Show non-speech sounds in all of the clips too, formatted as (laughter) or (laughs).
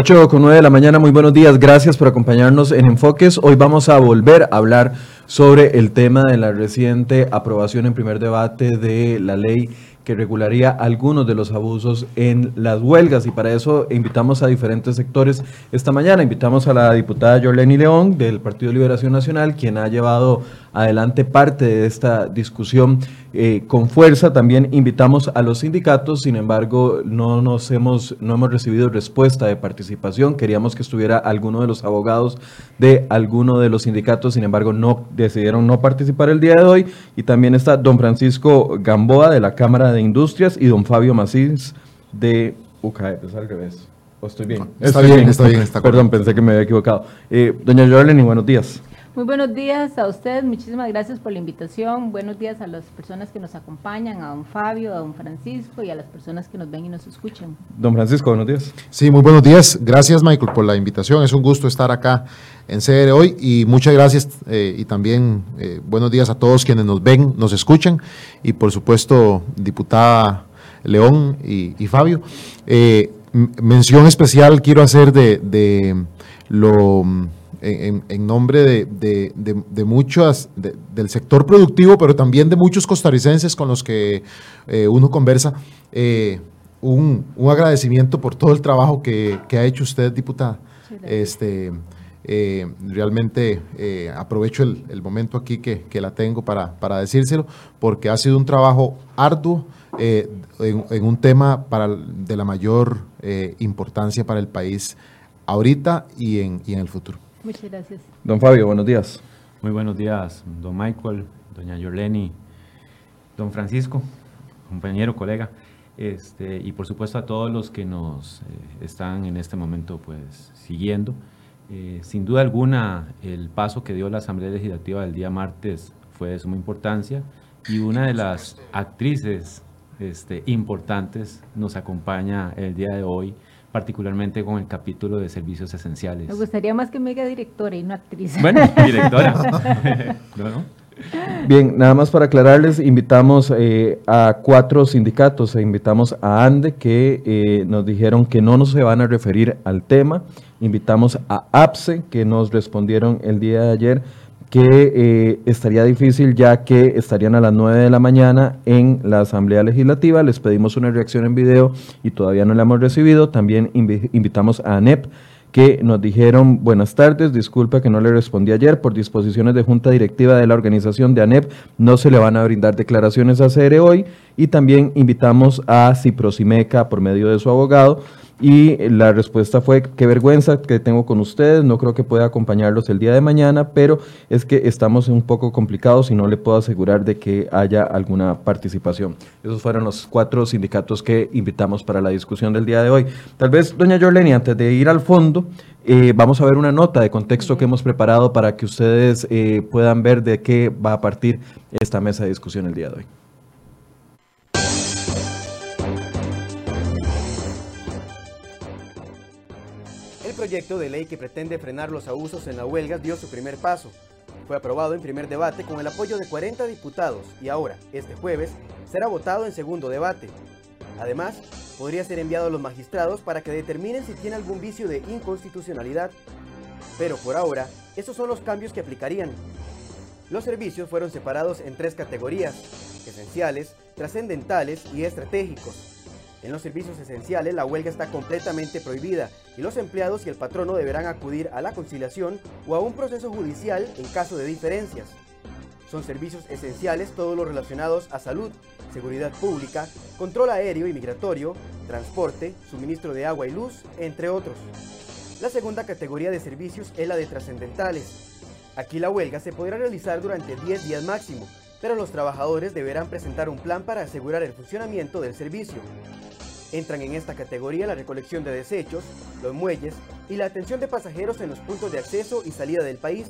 8 con 9 de la mañana, muy buenos días, gracias por acompañarnos en Enfoques. Hoy vamos a volver a hablar sobre el tema de la reciente aprobación en primer debate de la ley que regularía algunos de los abusos en las huelgas y para eso invitamos a diferentes sectores esta mañana. Invitamos a la diputada Yorleni León del Partido Liberación Nacional, quien ha llevado adelante parte de esta discusión eh, con fuerza. También invitamos a los sindicatos, sin embargo, no nos hemos, no hemos recibido respuesta de participación. Queríamos que estuviera alguno de los abogados de alguno de los sindicatos, sin embargo, no decidieron no participar el día de hoy. Y también está don Francisco Gamboa de la Cámara de Industrias y don Fabio Macís de UCAE, es al revés. ¿O estoy bien? Está bien, está bien. (laughs) Está Perdón, pensé que me había equivocado. Eh, doña Jorleni, buenos días. Muy buenos días a ustedes, muchísimas gracias por la invitación. Buenos días a las personas que nos acompañan, a don Fabio, a don Francisco y a las personas que nos ven y nos escuchan. Don Francisco, buenos días. Sí, muy buenos días. Gracias, Michael, por la invitación. Es un gusto estar acá en CR hoy y muchas gracias eh, y también eh, buenos días a todos quienes nos ven, nos escuchan y por supuesto, diputada León y, Fabio. Eh, mención especial quiero hacer de lo en, nombre de, de, muchas, del sector productivo, pero también de muchos costarricenses con los que eh, uno conversa, eh, un, agradecimiento por todo el trabajo que, ha hecho usted, diputada. este, eh, realmente aprovecho el, momento aquí que, la tengo para, para, decírselo, porque ha sido un trabajo arduo en, un tema para, de la mayor importancia para el país ahorita y en, y en el futuro. Muchas gracias. Don Fabio, buenos días. Muy buenos días, don Michael, doña Yoleni, don Francisco, compañero, colega, este, y por supuesto a todos los que nos eh, están en este momento pues siguiendo. Eh, sin duda alguna, el paso que dio la Asamblea Legislativa el día martes fue de suma importancia y una de las actrices este, importantes nos acompaña el día de hoy particularmente con el capítulo de servicios esenciales. Me gustaría más que me diga directora y no actriz. Bueno, (laughs) directora. (laughs) Bien, nada más para aclararles, invitamos eh, a cuatro sindicatos, e invitamos a ANDE que eh, nos dijeron que no nos se van a referir al tema, invitamos a APSE que nos respondieron el día de ayer que eh, estaría difícil ya que estarían a las 9 de la mañana en la Asamblea Legislativa. Les pedimos una reacción en video y todavía no la hemos recibido. También invitamos a ANEP que nos dijeron buenas tardes, disculpa que no le respondí ayer, por disposiciones de junta directiva de la organización de ANEP no se le van a brindar declaraciones a CR hoy y también invitamos a Ciprosimeca por medio de su abogado y la respuesta fue, qué vergüenza que tengo con ustedes, no creo que pueda acompañarlos el día de mañana, pero es que estamos un poco complicados y no le puedo asegurar de que haya alguna participación. Esos fueron los cuatro sindicatos que invitamos para la discusión del día de hoy. Tal vez, doña Joleni, antes de ir al fondo, eh, vamos a ver una nota de contexto que hemos preparado para que ustedes eh, puedan ver de qué va a partir esta mesa de discusión el día de hoy. Proyecto de ley que pretende frenar los abusos en la huelga dio su primer paso. Fue aprobado en primer debate con el apoyo de 40 diputados y ahora, este jueves, será votado en segundo debate. Además, podría ser enviado a los magistrados para que determinen si tiene algún vicio de inconstitucionalidad. Pero por ahora, esos son los cambios que aplicarían. Los servicios fueron separados en tres categorías, esenciales, trascendentales y estratégicos. En los servicios esenciales la huelga está completamente prohibida y los empleados y el patrono deberán acudir a la conciliación o a un proceso judicial en caso de diferencias. Son servicios esenciales todos los relacionados a salud, seguridad pública, control aéreo y migratorio, transporte, suministro de agua y luz, entre otros. La segunda categoría de servicios es la de trascendentales. Aquí la huelga se podrá realizar durante 10 días máximo, pero los trabajadores deberán presentar un plan para asegurar el funcionamiento del servicio. Entran en esta categoría la recolección de desechos, los muelles y la atención de pasajeros en los puntos de acceso y salida del país.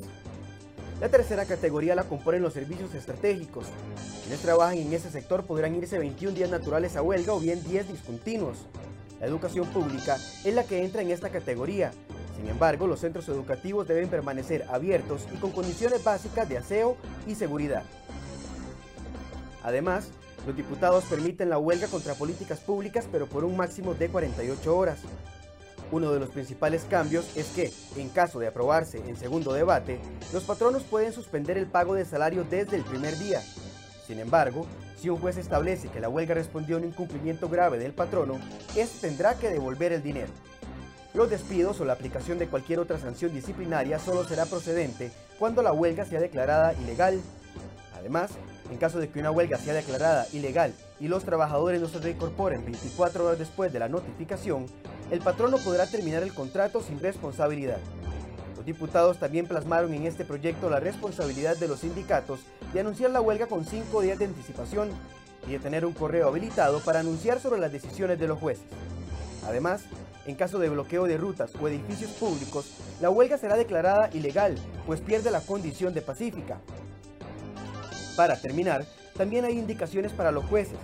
La tercera categoría la componen los servicios estratégicos. Quienes trabajan en ese sector podrán irse 21 días naturales a huelga o bien 10 discontinuos. La educación pública es la que entra en esta categoría. Sin embargo, los centros educativos deben permanecer abiertos y con condiciones básicas de aseo y seguridad. Además, los diputados permiten la huelga contra políticas públicas, pero por un máximo de 48 horas. Uno de los principales cambios es que, en caso de aprobarse en segundo debate, los patronos pueden suspender el pago de salario desde el primer día. Sin embargo, si un juez establece que la huelga respondió a un incumplimiento grave del patrono, éste tendrá que devolver el dinero. Los despidos o la aplicación de cualquier otra sanción disciplinaria solo será procedente cuando la huelga sea declarada ilegal. Además, en caso de que una huelga sea declarada ilegal y los trabajadores no se reincorporen 24 horas después de la notificación, el patrono podrá terminar el contrato sin responsabilidad. Los diputados también plasmaron en este proyecto la responsabilidad de los sindicatos de anunciar la huelga con cinco días de anticipación y de tener un correo habilitado para anunciar sobre las decisiones de los jueces. Además, en caso de bloqueo de rutas o edificios públicos, la huelga será declarada ilegal, pues pierde la condición de pacífica. Para terminar, también hay indicaciones para los jueces.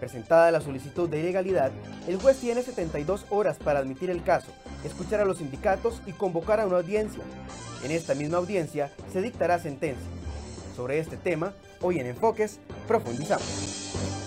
Presentada la solicitud de ilegalidad, el juez tiene 72 horas para admitir el caso, escuchar a los sindicatos y convocar a una audiencia. En esta misma audiencia se dictará sentencia. Sobre este tema, hoy en Enfoques, profundizamos.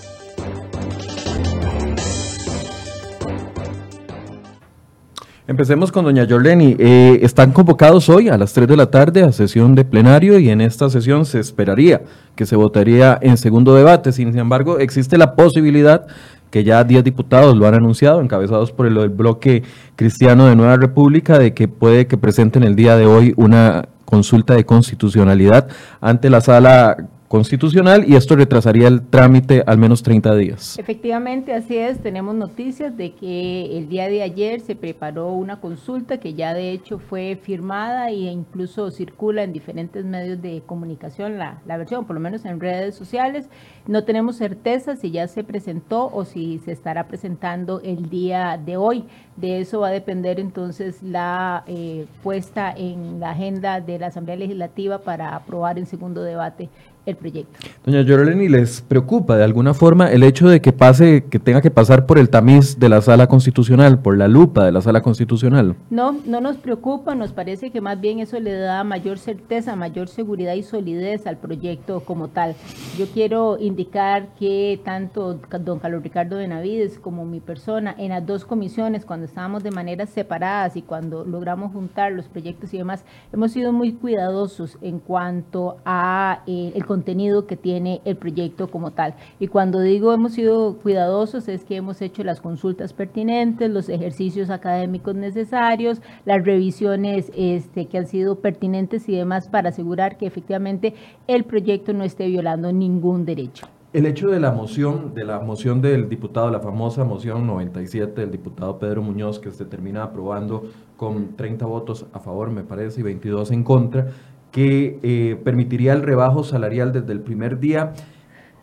Empecemos con doña Jorleni. Eh, están convocados hoy a las 3 de la tarde a sesión de plenario y en esta sesión se esperaría que se votaría en segundo debate. Sin embargo, existe la posibilidad que ya 10 diputados lo han anunciado, encabezados por el, el bloque cristiano de Nueva República, de que puede que presenten el día de hoy una consulta de constitucionalidad ante la sala constitucional y esto retrasaría el trámite al menos 30 días. Efectivamente, así es. Tenemos noticias de que el día de ayer se preparó una consulta que ya de hecho fue firmada e incluso circula en diferentes medios de comunicación la, la versión, por lo menos en redes sociales. No tenemos certeza si ya se presentó o si se estará presentando el día de hoy. De eso va a depender entonces la eh, puesta en la agenda de la Asamblea Legislativa para aprobar en segundo debate el proyecto. Doña Yoreleni, ¿les preocupa de alguna forma el hecho de que pase, que tenga que pasar por el tamiz de la sala constitucional, por la lupa de la sala constitucional? No, no nos preocupa, nos parece que más bien eso le da mayor certeza, mayor seguridad y solidez al proyecto como tal. Yo quiero indicar que tanto don Carlos Ricardo Benavides como mi persona en las dos comisiones, cuando estábamos de maneras separadas y cuando logramos juntar los proyectos y demás, hemos sido muy cuidadosos en cuanto a eh, el contenido que tiene el proyecto como tal. Y cuando digo hemos sido cuidadosos es que hemos hecho las consultas pertinentes, los ejercicios académicos necesarios, las revisiones este, que han sido pertinentes y demás para asegurar que efectivamente el proyecto no esté violando ningún derecho. El hecho de la moción, de la moción del diputado, la famosa moción 97 del diputado Pedro Muñoz, que se termina aprobando con 30 votos a favor, me parece, y 22 en contra, que eh, permitiría el rebajo salarial desde el primer día.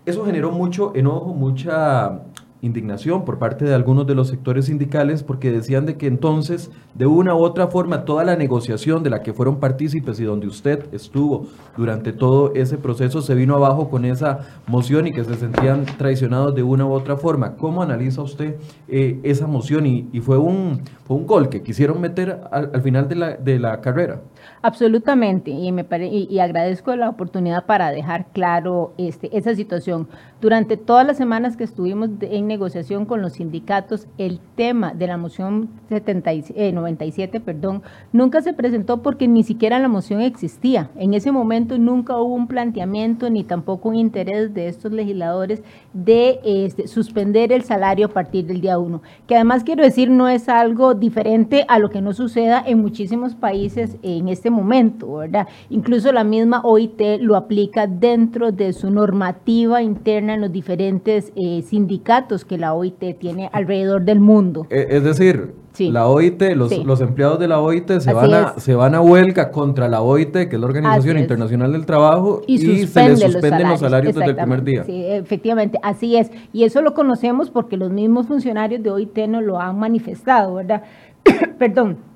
Eso generó mucho enojo, mucha indignación por parte de algunos de los sectores sindicales porque decían de que entonces de una u otra forma toda la negociación de la que fueron partícipes y donde usted estuvo durante todo ese proceso se vino abajo con esa moción y que se sentían traicionados de una u otra forma. ¿Cómo analiza usted eh, esa moción y, fue, un, fue un gol que quisieron meter al, al final de la, de la carrera? Absolutamente, y, me pare, y, agradezco la oportunidad para dejar claro este, esa situación. Durante todas las semanas que estuvimos de, en negociación con los sindicatos, el tema de la moción 70, eh, 97 perdón, nunca se presentó porque ni siquiera la moción existía. En ese momento nunca hubo un planteamiento ni tampoco un interés de estos legisladores de este, suspender el salario a partir del día 1, que además quiero decir no es algo diferente a lo que no suceda en muchísimos países en este momento, ¿verdad? Incluso la misma OIT lo aplica dentro de su normativa interna en los diferentes eh, sindicatos que la OIT tiene alrededor del mundo. Es decir, Sí. La OIT, los, sí. los, empleados de la OIT se van, a, se van a huelga contra la OIT, que es la Organización Internacional del Trabajo, y, y se les suspenden los salarios, los salarios desde el primer día. Sí, efectivamente, así es. Y eso lo conocemos porque los mismos funcionarios de OIT nos lo han manifestado, ¿verdad? (coughs) Perdón.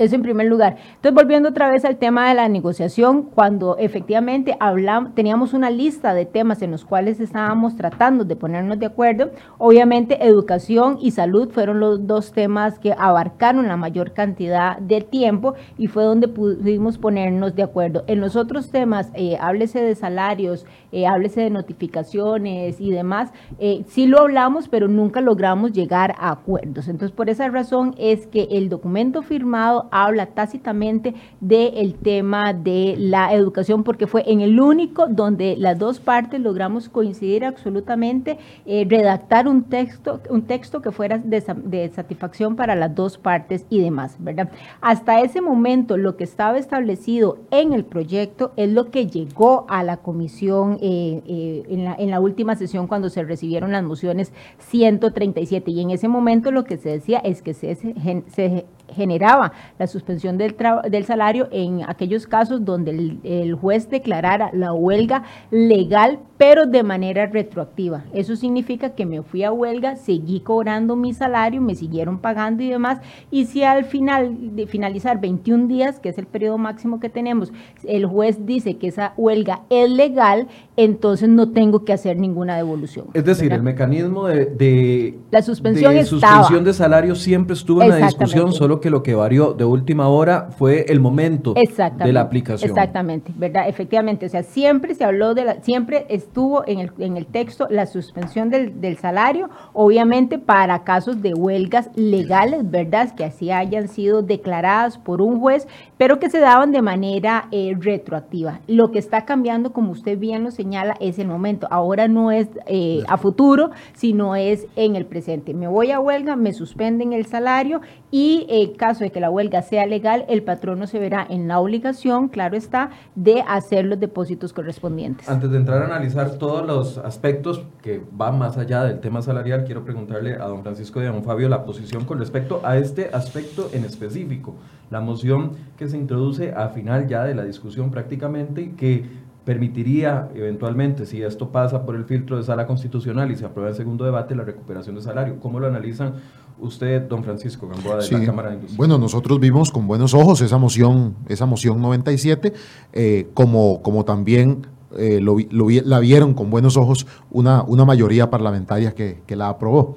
Eso en primer lugar. Entonces, volviendo otra vez al tema de la negociación, cuando efectivamente hablamos, teníamos una lista de temas en los cuales estábamos tratando de ponernos de acuerdo, obviamente educación y salud fueron los dos temas que abarcaron la mayor cantidad de tiempo y fue donde pudimos ponernos de acuerdo. En los otros temas, eh, háblese de salarios, eh, háblese de notificaciones y demás, eh, sí lo hablamos, pero nunca logramos llegar a acuerdos. Entonces, por esa razón es que el documento firmado habla tácitamente del tema de la educación, porque fue en el único donde las dos partes logramos coincidir absolutamente, eh, redactar un texto, un texto que fuera de, satisfacción para las dos partes y demás, ¿verdad? Hasta ese momento, lo que estaba establecido en el proyecto es lo que llegó a la comisión en, la, última sesión cuando se recibieron las mociones 137 y en ese momento lo que se decía es que se generaba la suspensión del, del salario en aquellos casos donde el, juez declarara la huelga legal, pero de manera retroactiva. Eso significa que me fui a huelga, seguí cobrando mi salario, me siguieron pagando y demás, y si al final de finalizar 21 días, que es el periodo máximo que tenemos, el juez dice que esa huelga es legal, entonces no tengo que hacer ninguna devolución. Es decir, el mecanismo de, la suspensión, de suspensión de salario siempre estuvo en la discusión, solo que lo que varió de última hora fue el momento de la aplicación. Exactamente, ¿verdad? Efectivamente, o sea, siempre se habló de la, siempre estuvo en el, en el texto la suspensión del, del salario, obviamente para casos de huelgas legales, ¿verdad? Que así hayan sido declaradas por un juez, pero que se daban de manera eh, retroactiva. Lo que está cambiando, como usted bien lo señala, es el momento. Ahora no es eh, a futuro, sino es en el presente. Me voy a huelga, me suspenden el salario y caso de que la huelga sea legal, el patrono se verá en la obligación, claro está, de hacer los depósitos correspondientes. Antes de entrar a analizar todos los aspectos que van más allá del tema salarial, quiero preguntarle a don Francisco y a don Fabio la posición con respecto a este aspecto en específico. La moción que se introduce a final ya de la discusión prácticamente que permitiría eventualmente, si esto pasa por el filtro de sala constitucional y se aprueba en segundo debate, la recuperación de salario. ¿Cómo lo analizan usted, don Francisco Gamboa, de la Cámara de Industria? Bueno, nosotros vimos con buenos ojos esa moción, esa moción 97, eh, como, como también eh, la vieron con buenos ojos una, una mayoría parlamentaria que, la aprobó.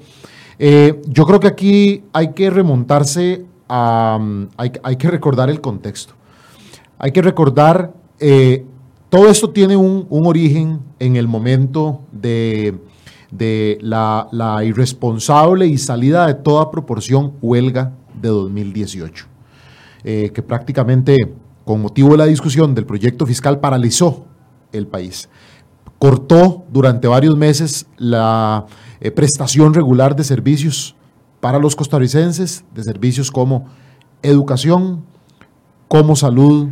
Eh, yo creo que aquí hay que remontarse a, mm, hay, que recordar el contexto. Hay que recordar, todo esto tiene un, un origen en el momento de de la, irresponsable y salida de toda proporción huelga de 2018, eh, que prácticamente con motivo de la discusión del proyecto fiscal paralizó el país. Cortó durante varios meses la eh, prestación regular de servicios para los costarricenses, de servicios como educación, como salud,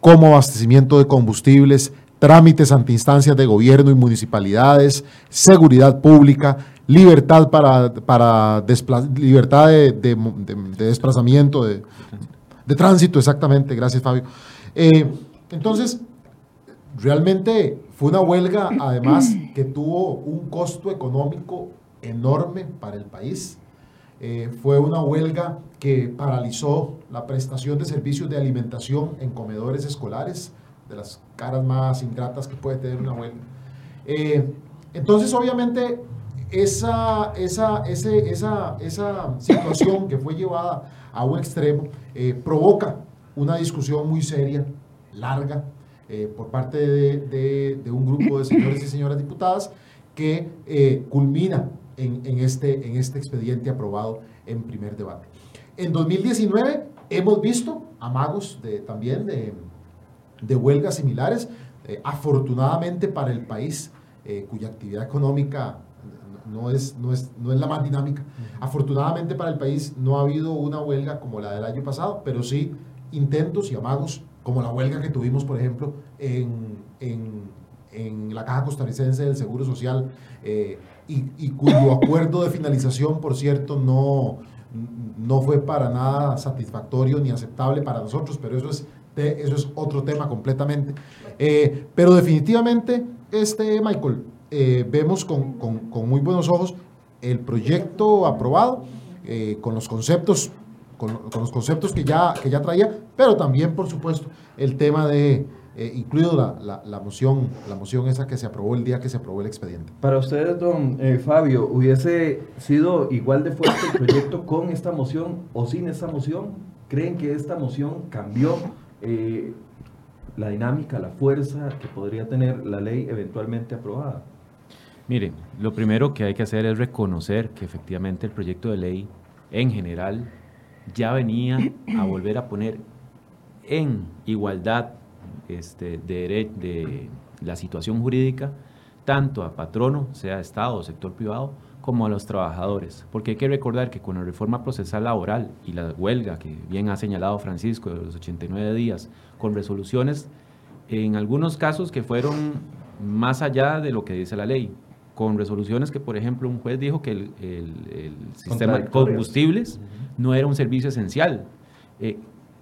como abastecimiento de combustibles, trámites ante instancias de gobierno y municipalidades, seguridad pública, libertad para, para libertad de, desplazamiento, de, tránsito, exactamente, gracias Fabio. Eh, entonces, realmente fue una huelga, además, que tuvo un costo económico enorme para el país. Eh, fue una huelga que paralizó la prestación de servicios de alimentación en comedores escolares, de las caras más ingratas que puede tener una huelga. Eh, entonces, obviamente, esa, esa, ese, esa, esa situación que fue llevada a un extremo eh, provoca una discusión muy seria, larga, eh, por parte de, de, un grupo de señores y señoras diputadas que culmina en, en, este, en este expediente aprobado en primer debate. En 2019 hemos visto amagos de, también de, de huelgas similares. Eh, afortunadamente para el país, eh, cuya actividad económica no es, no, es, no es la más dinámica, afortunadamente para el país no ha habido una huelga como la del año pasado, pero sí intentos y amagos como la huelga que tuvimos, por ejemplo, en, en, en la Caja Costarricense del Seguro Social eh, y, y, cuyo acuerdo de finalización, por cierto, no, no fue para nada satisfactorio ni aceptable para nosotros, pero eso es eso es otro tema completamente. Eh, pero definitivamente, este, Michael, eh, vemos con, muy buenos ojos el proyecto aprobado, eh, con los conceptos los conceptos que ya, que ya traía, pero también, por supuesto, el tema de, incluido la, la, moción, la moción esa que se aprobó el día que se aprobó el expediente. Para ustedes, don Fabio, ¿hubiese sido igual de fuerte el proyecto con esta moción o sin esta moción? ¿Creen que esta moción cambió eh, la dinámica, la fuerza que podría tener la ley eventualmente aprobada? Mire, lo primero que hay que hacer es reconocer que efectivamente el proyecto de ley en general ya venía a volver a poner en igualdad este, de, de la situación jurídica tanto a patrono, sea Estado o sector privado, como a los trabajadores. Porque hay que recordar que con la reforma procesal laboral y la huelga, que bien ha señalado Francisco, de los 89 días, con resoluciones, en algunos casos que fueron más allá de lo que dice la ley, con resoluciones que, por ejemplo, un juez dijo que el, sistema de combustibles no era un servicio esencial, eh,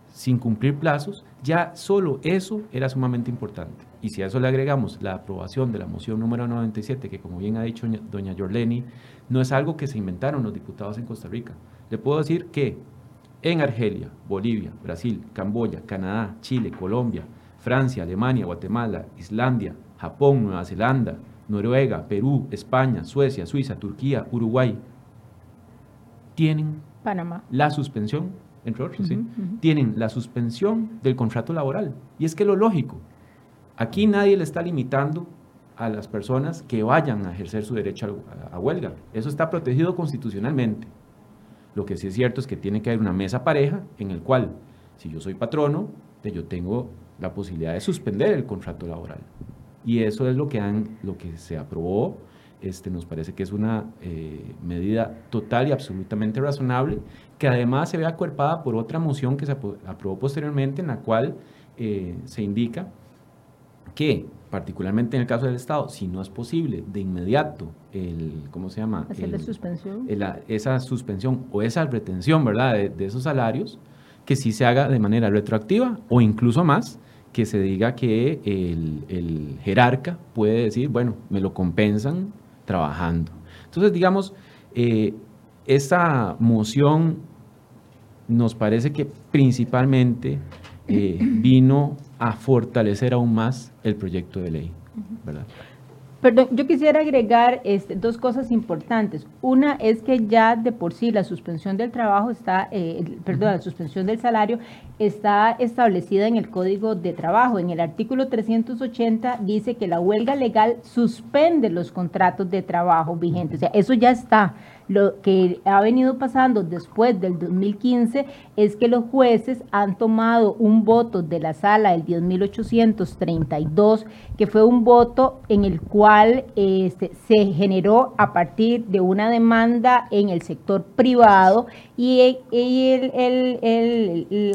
sin cumplir plazos, ya solo eso era sumamente importante. Y si a eso le agregamos la aprobación de la moción número 97, que como bien ha dicho doña Yorleni, no es algo que se inventaron los diputados en Costa Rica. Le puedo decir que en Argelia, Bolivia, Brasil, Camboya, Canadá, Chile, Colombia, Francia, Alemania, Guatemala, Islandia, Japón, Nueva Zelanda, Noruega, Perú, España, Suecia, Suiza, Turquía, Uruguay, tienen Panamá. la suspensión, entre otros, ¿sí? tienen la suspensión del contrato laboral. Y es que lo lógico, aquí nadie le está limitando a las personas que vayan a ejercer su derecho a, huelga. Eso está protegido constitucionalmente. Lo que sí es cierto es que tiene que haber una mesa pareja en el cual, si yo soy patrono, yo tengo la posibilidad de suspender el contrato laboral. Y eso es lo que, han, lo que se aprobó. Este, nos parece que es una eh, medida total y absolutamente razonable, que además se ve acuerpada por otra moción que se aprobó posteriormente, en la cual eh, se indica que, particularmente en el caso del Estado, si no es posible de inmediato el, ¿cómo se llama? Suspensión. esa suspensión o esa retención, ¿verdad?, de, de, esos salarios, que sí se haga de manera retroactiva o incluso más, que se diga que el, jerarca puede decir, bueno, me lo compensan trabajando. Entonces, digamos, eh, esta moción nos parece que principalmente eh, vino a fortalecer aún más el proyecto de ley, ¿verdad? Perdón, yo quisiera agregar este, dos cosas importantes. Una es que ya de por sí la suspensión del trabajo está, eh, perdón, la suspensión del salario está establecida en el Código de Trabajo. En el artículo 380 dice que la huelga legal suspende los contratos de trabajo vigentes. O sea, eso ya está. Lo que ha venido pasando después del 2015 es que los jueces han tomado un voto de la sala del 10.832, que fue un voto en el cual este, se generó a partir de una demanda en el sector privado y,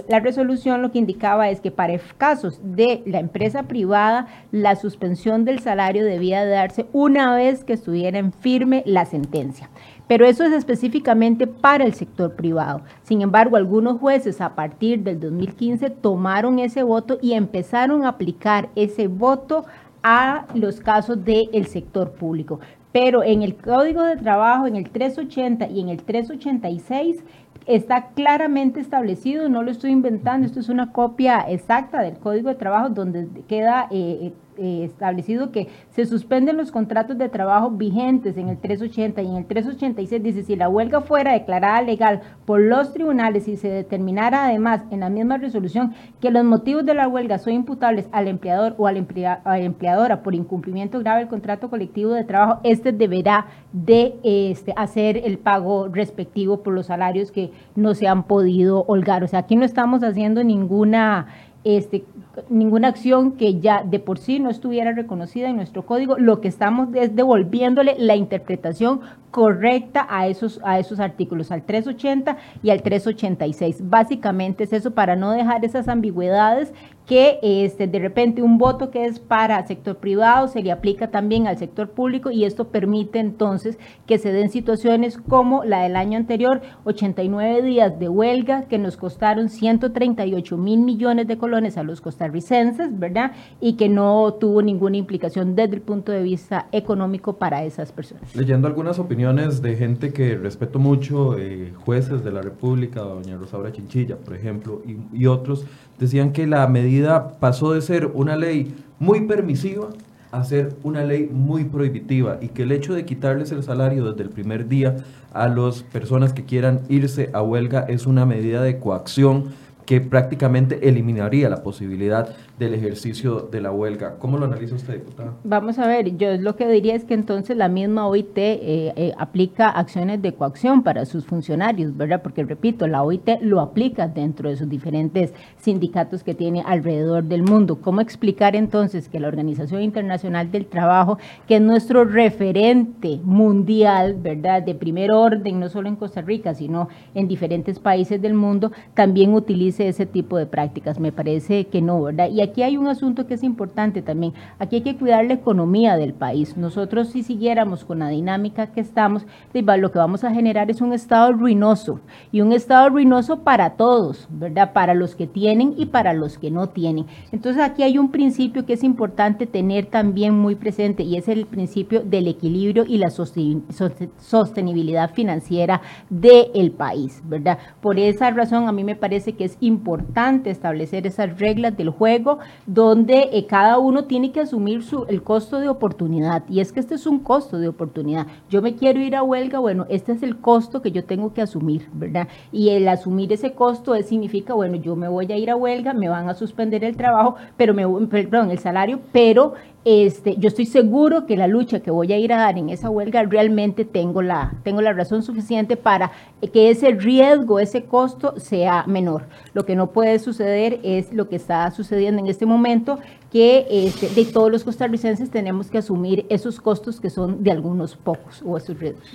la resolución lo que indicaba es que para casos de la empresa privada, la suspensión del salario debía darse una vez que estuviera en firme la sentencia. Pero eso es específicamente para el sector privado. Sin embargo, algunos jueces a partir del 2015 tomaron ese voto y empezaron a aplicar ese voto a los casos del sector público. Pero en el Código de Trabajo, en el 380 y en el 386, está claramente establecido, no lo estoy inventando, esto es una copia exacta del Código de Trabajo donde queda eh, eh, establecido que se suspenden los contratos de trabajo vigentes en el 380 y en el 386 dice si la huelga fuera declarada legal por los tribunales y se determinara además en la misma resolución que los motivos de la huelga son imputables al empleador o a la empleadora por incumplimiento grave del contrato colectivo de trabajo, este deberá de este, hacer el pago respectivo por los salarios que no se han podido holgar. O sea, aquí no estamos haciendo ninguna este, ninguna acción que ya de por sí no estuviera reconocida en nuestro código. Lo que estamos es devolviéndole la interpretación correcta a esos, a esos artículos, al 380 y al 386. Básicamente es eso para no dejar esas ambigüedades que este, de repente un voto que es para sector privado se le aplica también al sector público y esto permite entonces que se den situaciones como la del año anterior, 89 días de huelga que nos costaron 138 mil millones de colones a los costarricenses, ¿verdad? Y que no tuvo ninguna implicación desde el punto de vista económico para esas personas. Leyendo algunas opiniones, de gente que respeto mucho, eh, jueces de la República, doña Rosaura Chinchilla, por ejemplo, y, y otros, decían que la medida pasó de ser una ley muy permisiva a ser una ley muy prohibitiva y que el hecho de quitarles el salario desde el primer día a las personas que quieran irse a huelga es una medida de coacción que prácticamente eliminaría la posibilidad del ejercicio de la huelga. ¿Cómo lo analiza usted, diputada? Vamos a ver, yo lo que diría es que entonces la misma OIT eh, eh, aplica acciones de coacción para sus funcionarios, ¿verdad? Porque repito, la OIT lo aplica dentro de sus diferentes sindicatos que tiene alrededor del mundo. ¿Cómo explicar entonces que la Organización Internacional del Trabajo, que es nuestro referente mundial, ¿verdad? De primer orden, no solo en Costa Rica, sino en diferentes países del mundo, también ese tipo de prácticas? Me parece que no, ¿verdad? Y aquí hay un asunto que es importante también. Aquí hay que cuidar la economía del país. Nosotros si siguiéramos con la dinámica que estamos, lo que vamos a generar es un estado ruinoso y un estado ruinoso para todos, ¿verdad? Para los que tienen y para los que no tienen. Entonces aquí hay un principio que es importante tener también muy presente y es el principio del equilibrio y la sostenibilidad financiera del país, ¿verdad? Por esa razón a mí me parece que es importante establecer esas reglas del juego donde eh, cada uno tiene que asumir su, el costo de oportunidad. Y es que este es un costo de oportunidad. Yo me quiero ir a huelga, bueno, este es el costo que yo tengo que asumir, ¿verdad? Y el asumir ese costo significa, bueno, yo me voy a ir a huelga, me van a suspender el trabajo, pero me, perdón, el salario, pero este, yo estoy seguro que la lucha que voy a ir a dar en esa huelga realmente tengo la, tengo la razón suficiente para que ese riesgo, ese costo sea menor. Lo que no puede suceder es lo que está sucediendo en este momento, que este, de todos los costarricenses tenemos que asumir esos costos que son de algunos pocos o esos riesgos.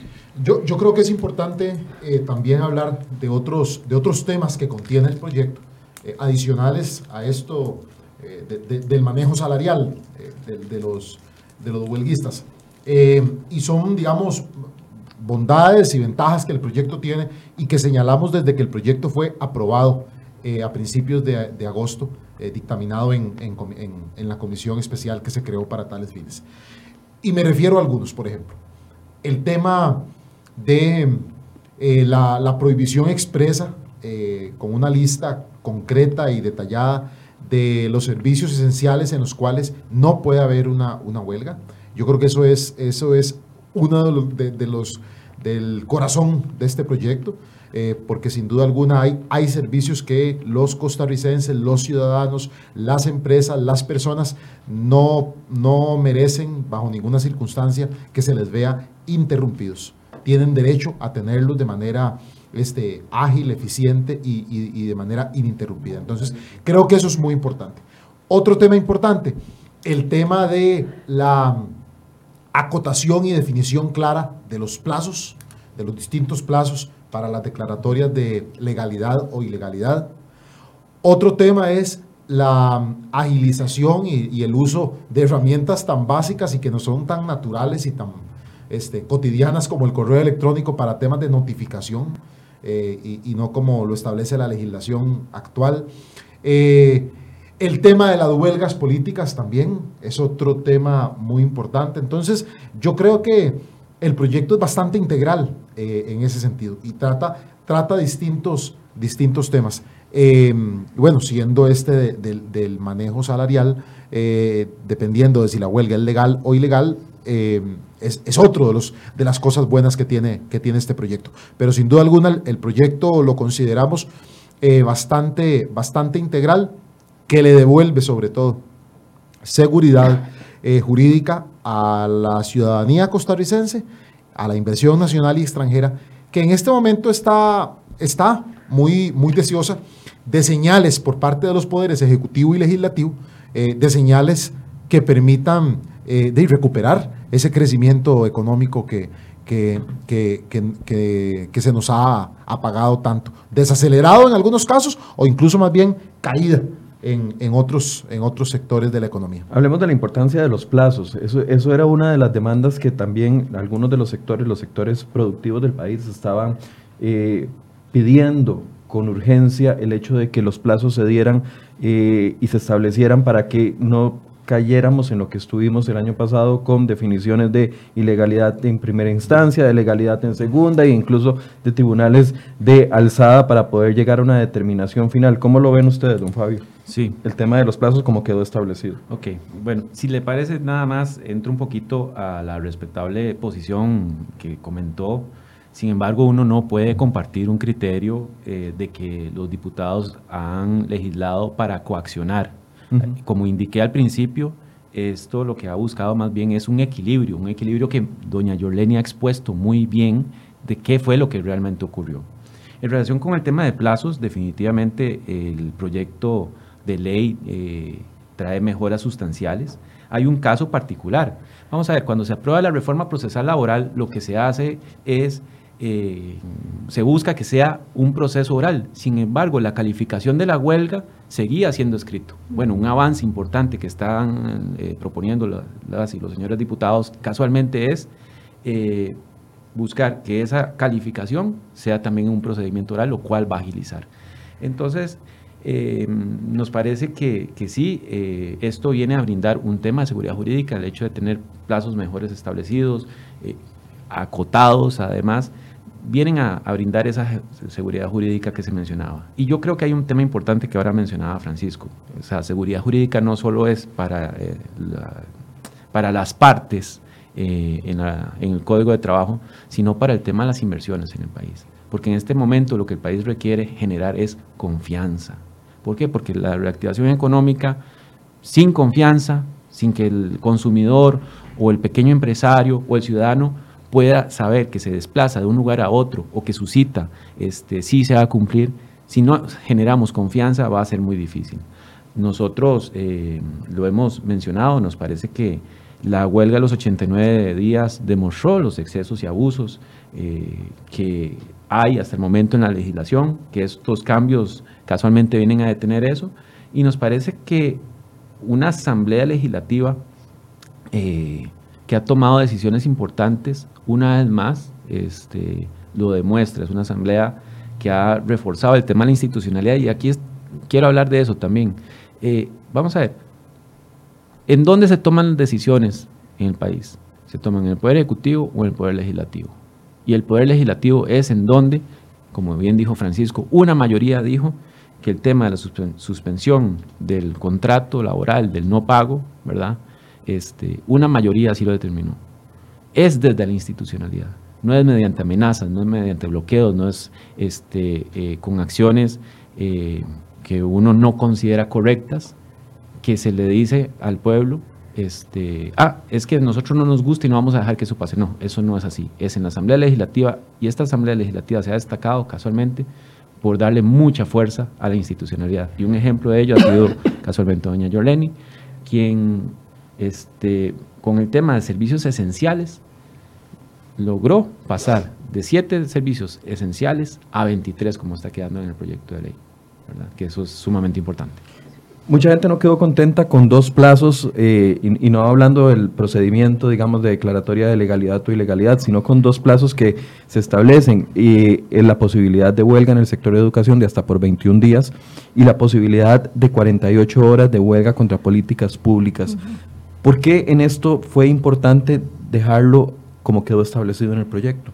Yo, yo creo que es importante eh, también hablar de otros, de otros temas que contiene el proyecto, eh, adicionales a esto eh, del manejo salarial de, de, los, de los huelguistas. y son, digamos, bondades y ventajas que el proyecto tiene y que señalamos desde que el proyecto fue aprobado a principios de, agosto eh, dictaminado en, en, la comisión especial que se creó para tales fines. Y me refiero a algunos, por ejemplo. El tema de eh, la, prohibición expresa eh, con una lista concreta y detallada de los servicios esenciales en los cuales no puede haber una, una huelga. Yo creo que eso es, eso es uno de los del corazón de este proyecto. Eh, porque sin duda alguna hay, hay servicios que los costarricenses, los ciudadanos, las empresas, las personas no, no merecen bajo ninguna circunstancia que se les vea interrumpidos. Tienen derecho a tenerlos de manera este, ágil, eficiente y, y de manera ininterrumpida. Entonces, creo que eso es muy importante. Otro tema importante, el tema de la acotación y definición clara de los plazos, de los distintos plazos para las declaratorias de legalidad o ilegalidad. Otro tema es la agilización y, el uso de herramientas tan básicas y que no son tan naturales y tan este, cotidianas como el correo electrónico para temas de notificación eh, y, no como lo establece la legislación actual. Eh, el tema de las huelgas políticas también es otro tema muy importante. Entonces, yo creo que el proyecto es bastante integral eh, en ese sentido y trata, trata distintos, distintos temas. Em, bueno, siendo este del manejo salarial, dependiendo de si la huelga es legal o ilegal, em, es, otro de, los, de las cosas buenas que tiene, que tiene este proyecto. Pero sin duda alguna, el, proyecto lo consideramos eh, bastante, bastante integral, que le devuelve sobre todo seguridad jurídica a la ciudadanía costarricense a la inversión nacional y extranjera, que en este momento está, está muy, muy deseosa de señales por parte de los poderes ejecutivo y legislativo, eh, de señales que permitan eh, de recuperar ese crecimiento económico que, que, que, que, se nos ha apagado tanto, desacelerado en algunos casos o incluso más bien caída en, otros, en otros sectores de la economía. Hablemos de la importancia de los plazos. Eso, eso era una de las demandas que también algunos de los sectores, los sectores productivos del país, estaban eh, pidiendo con urgencia el hecho de que los plazos se dieran eh, y se establecieran para que no cayéramos en lo que estuvimos el año pasado con definiciones de ilegalidad en primera instancia, de legalidad en segunda e incluso de tribunales de alzada para poder llegar a una determinación final. ¿Cómo lo ven ustedes, don Fabio? Sí. El tema de los plazos, como quedó establecido? Ok, bueno, si le parece nada más, entro un poquito a la respetable posición que comentó. Sin embargo, uno no puede compartir un criterio eh, de que los diputados han legislado para coaccionar como indiqué al principio, esto lo que ha buscado más bien es un equilibrio, un equilibrio que doña Yoleni ha expuesto muy bien de qué fue lo que realmente ocurrió. En relación con el tema de plazos, definitivamente el proyecto de ley eh, trae mejoras sustanciales. Hay un caso particular. Vamos a ver, cuando se aprueba la reforma procesal laboral, lo que se hace es eh, se busca que sea un proceso oral. Sin embargo, la calificación de la huelga seguía siendo escrito. Bueno, un avance importante que están eh, proponiendo las y los señores diputados casualmente es eh, buscar que esa calificación sea también un procedimiento oral, lo cual va a agilizar. Entonces, nos parece que sí, esto viene a brindar un tema de seguridad jurídica, el hecho de tener plazos mejores establecidos, acotados además, vienen a, brindar esa seguridad jurídica que se mencionaba. Y yo creo que hay un tema importante que ahora mencionaba Francisco. Esa seguridad jurídica no solo es para, eh, para las partes eh, en, en, el código de trabajo, sino para el tema de las inversiones en el país. Porque en este momento lo que el país requiere generar es confianza. ¿Por qué? Porque la reactivación económica sin confianza, sin que el consumidor o el pequeño empresario o el ciudadano pueda saber que se desplaza de un lugar a otro o que su cita este, sí se va a cumplir, si no generamos confianza va a ser muy difícil. Nosotros eh, lo hemos mencionado, nos parece que la huelga de los 89 días demostró los excesos y abusos eh, que hay hasta el momento en la legislación, que estos cambios casualmente vienen a detener eso, y nos parece que una asamblea legislativa eh, que ha tomado decisiones importantes una vez más este, lo demuestra. Es una asamblea que ha reforzado el tema de la institucionalidad y aquí quiero hablar de eso también. Eh, vamos a ver, ¿en dónde se toman decisiones en el país? ¿Se toman en el Poder Ejecutivo o en el Poder Legislativo? Y el Poder Legislativo es en donde, como bien dijo Francisco, una mayoría dijo que el tema de la suspensión del contrato laboral, del no pago, ¿verdad? Este, una mayoría así lo determinó es desde la institucionalidad. No es mediante amenazas, no es mediante bloqueos, no es este, eh, con acciones eh, que uno no considera correctas, que se le dice al pueblo, este, ah, es que nosotros no nos gusta y no vamos a dejar que eso pase. No, eso no es así. Es en la Asamblea Legislativa y esta Asamblea Legislativa se ha destacado casualmente por darle mucha fuerza a la institucionalidad. Y un ejemplo de ello ha sido (coughs) casualmente doña Yoleni, quien este, con el tema de servicios esenciales, logró pasar de siete servicios esenciales a 23 como está quedando en el proyecto de ley, que eso es sumamente importante. Mucha gente no quedó contenta con dos plazos, eh, y, no hablando del procedimiento, digamos, de declaratoria de legalidad o ilegalidad, sino con dos plazos que se establecen, y en la posibilidad de huelga en el sector de educación de hasta por 21 días y la posibilidad de 48 horas de huelga contra políticas públicas. ¿Por qué en esto fue importante dejarlo como quedó establecido en el proyecto?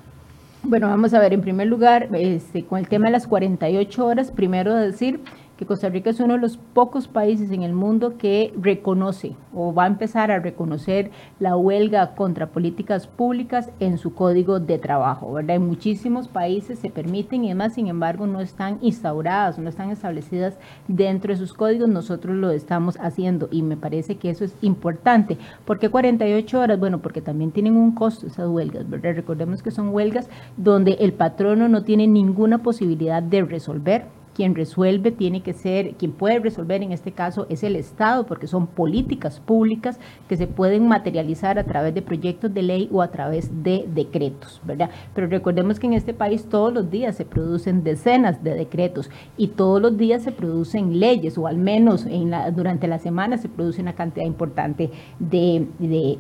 Bueno, vamos a ver, en primer lugar, este, con el tema de las 48 horas, primero decir que Costa Rica es uno de los pocos países en el mundo que reconoce o va a empezar a reconocer la huelga contra políticas públicas en su código de trabajo, ¿verdad? En muchísimos países se permiten y además, sin embargo, no están instauradas, no están establecidas dentro de sus códigos, nosotros lo estamos haciendo y me parece que eso es importante. ¿Por qué 48 horas? Bueno, porque también tienen un costo esas huelgas, ¿verdad? Recordemos que son huelgas donde el patrono no tiene ninguna posibilidad de resolver quien resuelve tiene que ser, quien puede resolver en este caso es el Estado, porque son políticas públicas que se pueden materializar a través de proyectos de ley o a través de decretos, ¿verdad? Pero recordemos que en este país todos los días se producen decenas de decretos y todos los días se producen leyes, o al menos durante la semana se produce una cantidad importante de,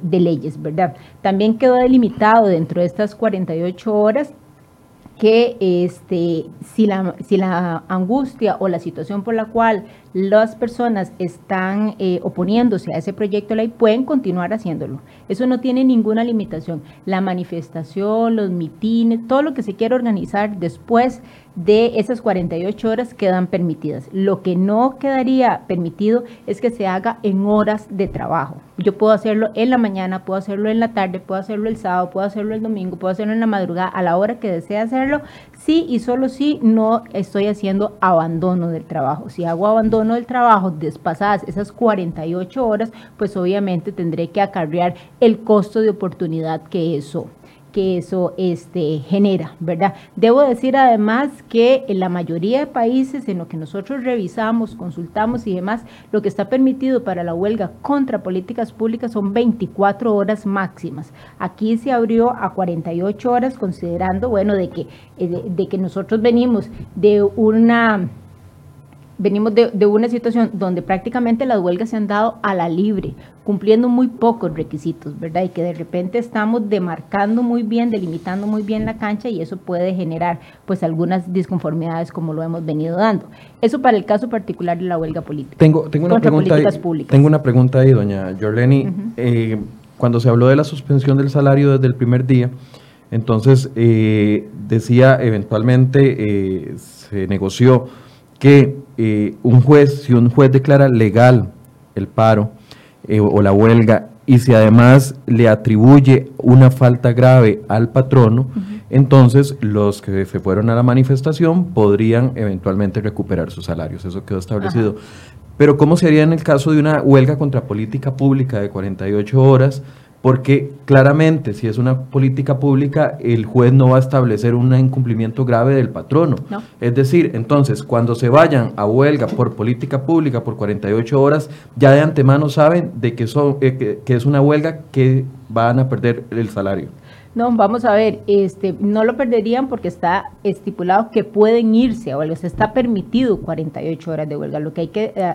de leyes, ¿verdad? También quedó delimitado dentro de estas 48 horas que este, si, la, si la angustia o la situación por la cual las personas están eh, oponiéndose a ese proyecto de ley, pueden continuar haciéndolo. Eso no tiene ninguna limitación. La manifestación, los mitines, todo lo que se quiera organizar después de esas 48 horas quedan permitidas. Lo que no quedaría permitido es que se haga en horas de trabajo. Yo puedo hacerlo en la mañana, puedo hacerlo en la tarde, puedo hacerlo el sábado, puedo hacerlo el domingo, puedo hacerlo en la madrugada, a la hora que desee hacerlo, sí y solo si no estoy haciendo abandono del trabajo. Si hago abandono del trabajo despasadas esas 48 horas, pues obviamente tendré que acarrear el costo de oportunidad que eso que eso este, genera, ¿verdad? Debo decir además que en la mayoría de países en lo que nosotros revisamos, consultamos y demás, lo que está permitido para la huelga contra políticas públicas son 24 horas máximas. Aquí se abrió a 48 horas considerando, bueno, de que, eh, de que nosotros venimos de una venimos de, una situación donde prácticamente las huelgas se han dado a la libre, cumpliendo muy pocos requisitos, ¿verdad? Y que de repente estamos demarcando muy bien, delimitando muy bien la cancha y eso puede generar pues algunas disconformidades como lo hemos venido dando. Eso para el caso particular de la huelga política. Tengo, tengo, una, pregunta ahí, tengo una pregunta ahí, doña Jorleni. Eh, cuando se habló de la suspensión del salario desde el primer día, entonces eh, decía eventualmente eh, se negoció que eh, un juez, si un juez declara legal el paro eh, o la huelga y si además le atribuye una falta grave al patrono, entonces los que se fueron a la manifestación podrían eventualmente recuperar sus salarios. Eso quedó establecido. Pero ¿cómo sería en el caso de una huelga contra política pública de 48 horas? Porque claramente si es una política pública, el juez no va a establecer un incumplimiento grave del patrono. Es decir, entonces, cuando se vayan a huelga por política pública por 48 horas, ya de antemano saben de que, son, eh, que es una huelga que van a perder el salario. No, vamos a ver, este, no lo perderían porque está estipulado que pueden irse a huelga, se está permitido 48 horas de huelga. Lo que hay que eh,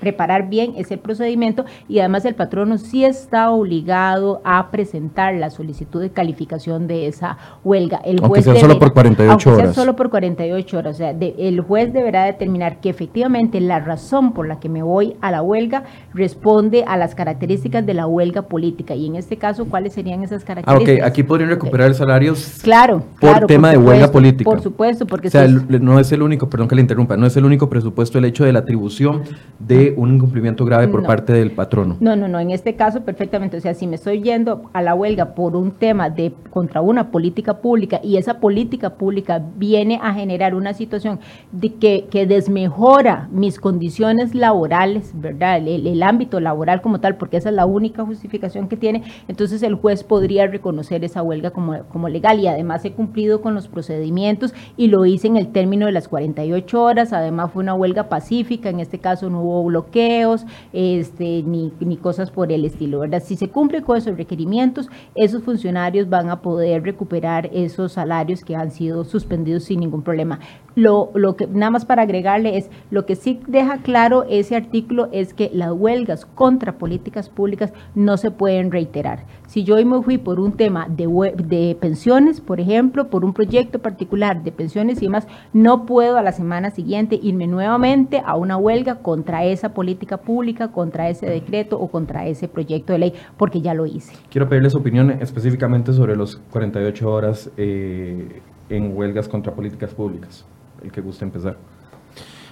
preparar bien es el procedimiento y además el patrono sí está obligado a presentar la solicitud de calificación de esa huelga. El aunque sea solo por 48 horas. Sea solo por 48 horas, o sea, el juez deberá determinar que efectivamente la razón por la que me voy a la huelga responde a las características de la huelga política y en este caso, ¿cuáles serían esas características? Ah, aquí podrían recuperar el salario claro, por tema de huelga política. Por supuesto, porque... O sea, no es el único, perdón que le interrumpa, no es el único presupuesto el hecho de la atribución de un incumplimiento grave por parte del patrono. No, no, no, en este caso perfectamente, o sea, si me estoy yendo a la huelga por un tema de contra una política pública y esa política pública viene a generar una situación de que, que desmejora mis condiciones laborales, ¿verdad? El, el ámbito laboral como tal, porque esa es la única justificación que tiene, entonces el juez podría reconocer esa huelga como, como legal y además he cumplido con los procedimientos y lo hice en el término de las 48 horas, además fue una huelga pacífica, en este caso no hubo bloqueos este, ni, ni cosas por el estilo, ¿verdad? Si se cumple con esos requerimientos, esos funcionarios van a poder recuperar esos salarios que han sido suspendidos sin ningún problema. Lo, lo que nada más para agregarle es, lo que sí deja claro ese artículo es que las huelgas contra políticas públicas no se pueden reiterar. Si yo hoy me fui por un tema de, de pensiones, por ejemplo, por un proyecto particular de pensiones y demás, no puedo a la semana siguiente irme nuevamente a una huelga contra esa política pública, contra ese decreto o contra ese proyecto de ley, porque ya lo hice. Quiero pedirles opinión específicamente sobre los 48 horas eh, en huelgas contra políticas públicas el que guste empezar.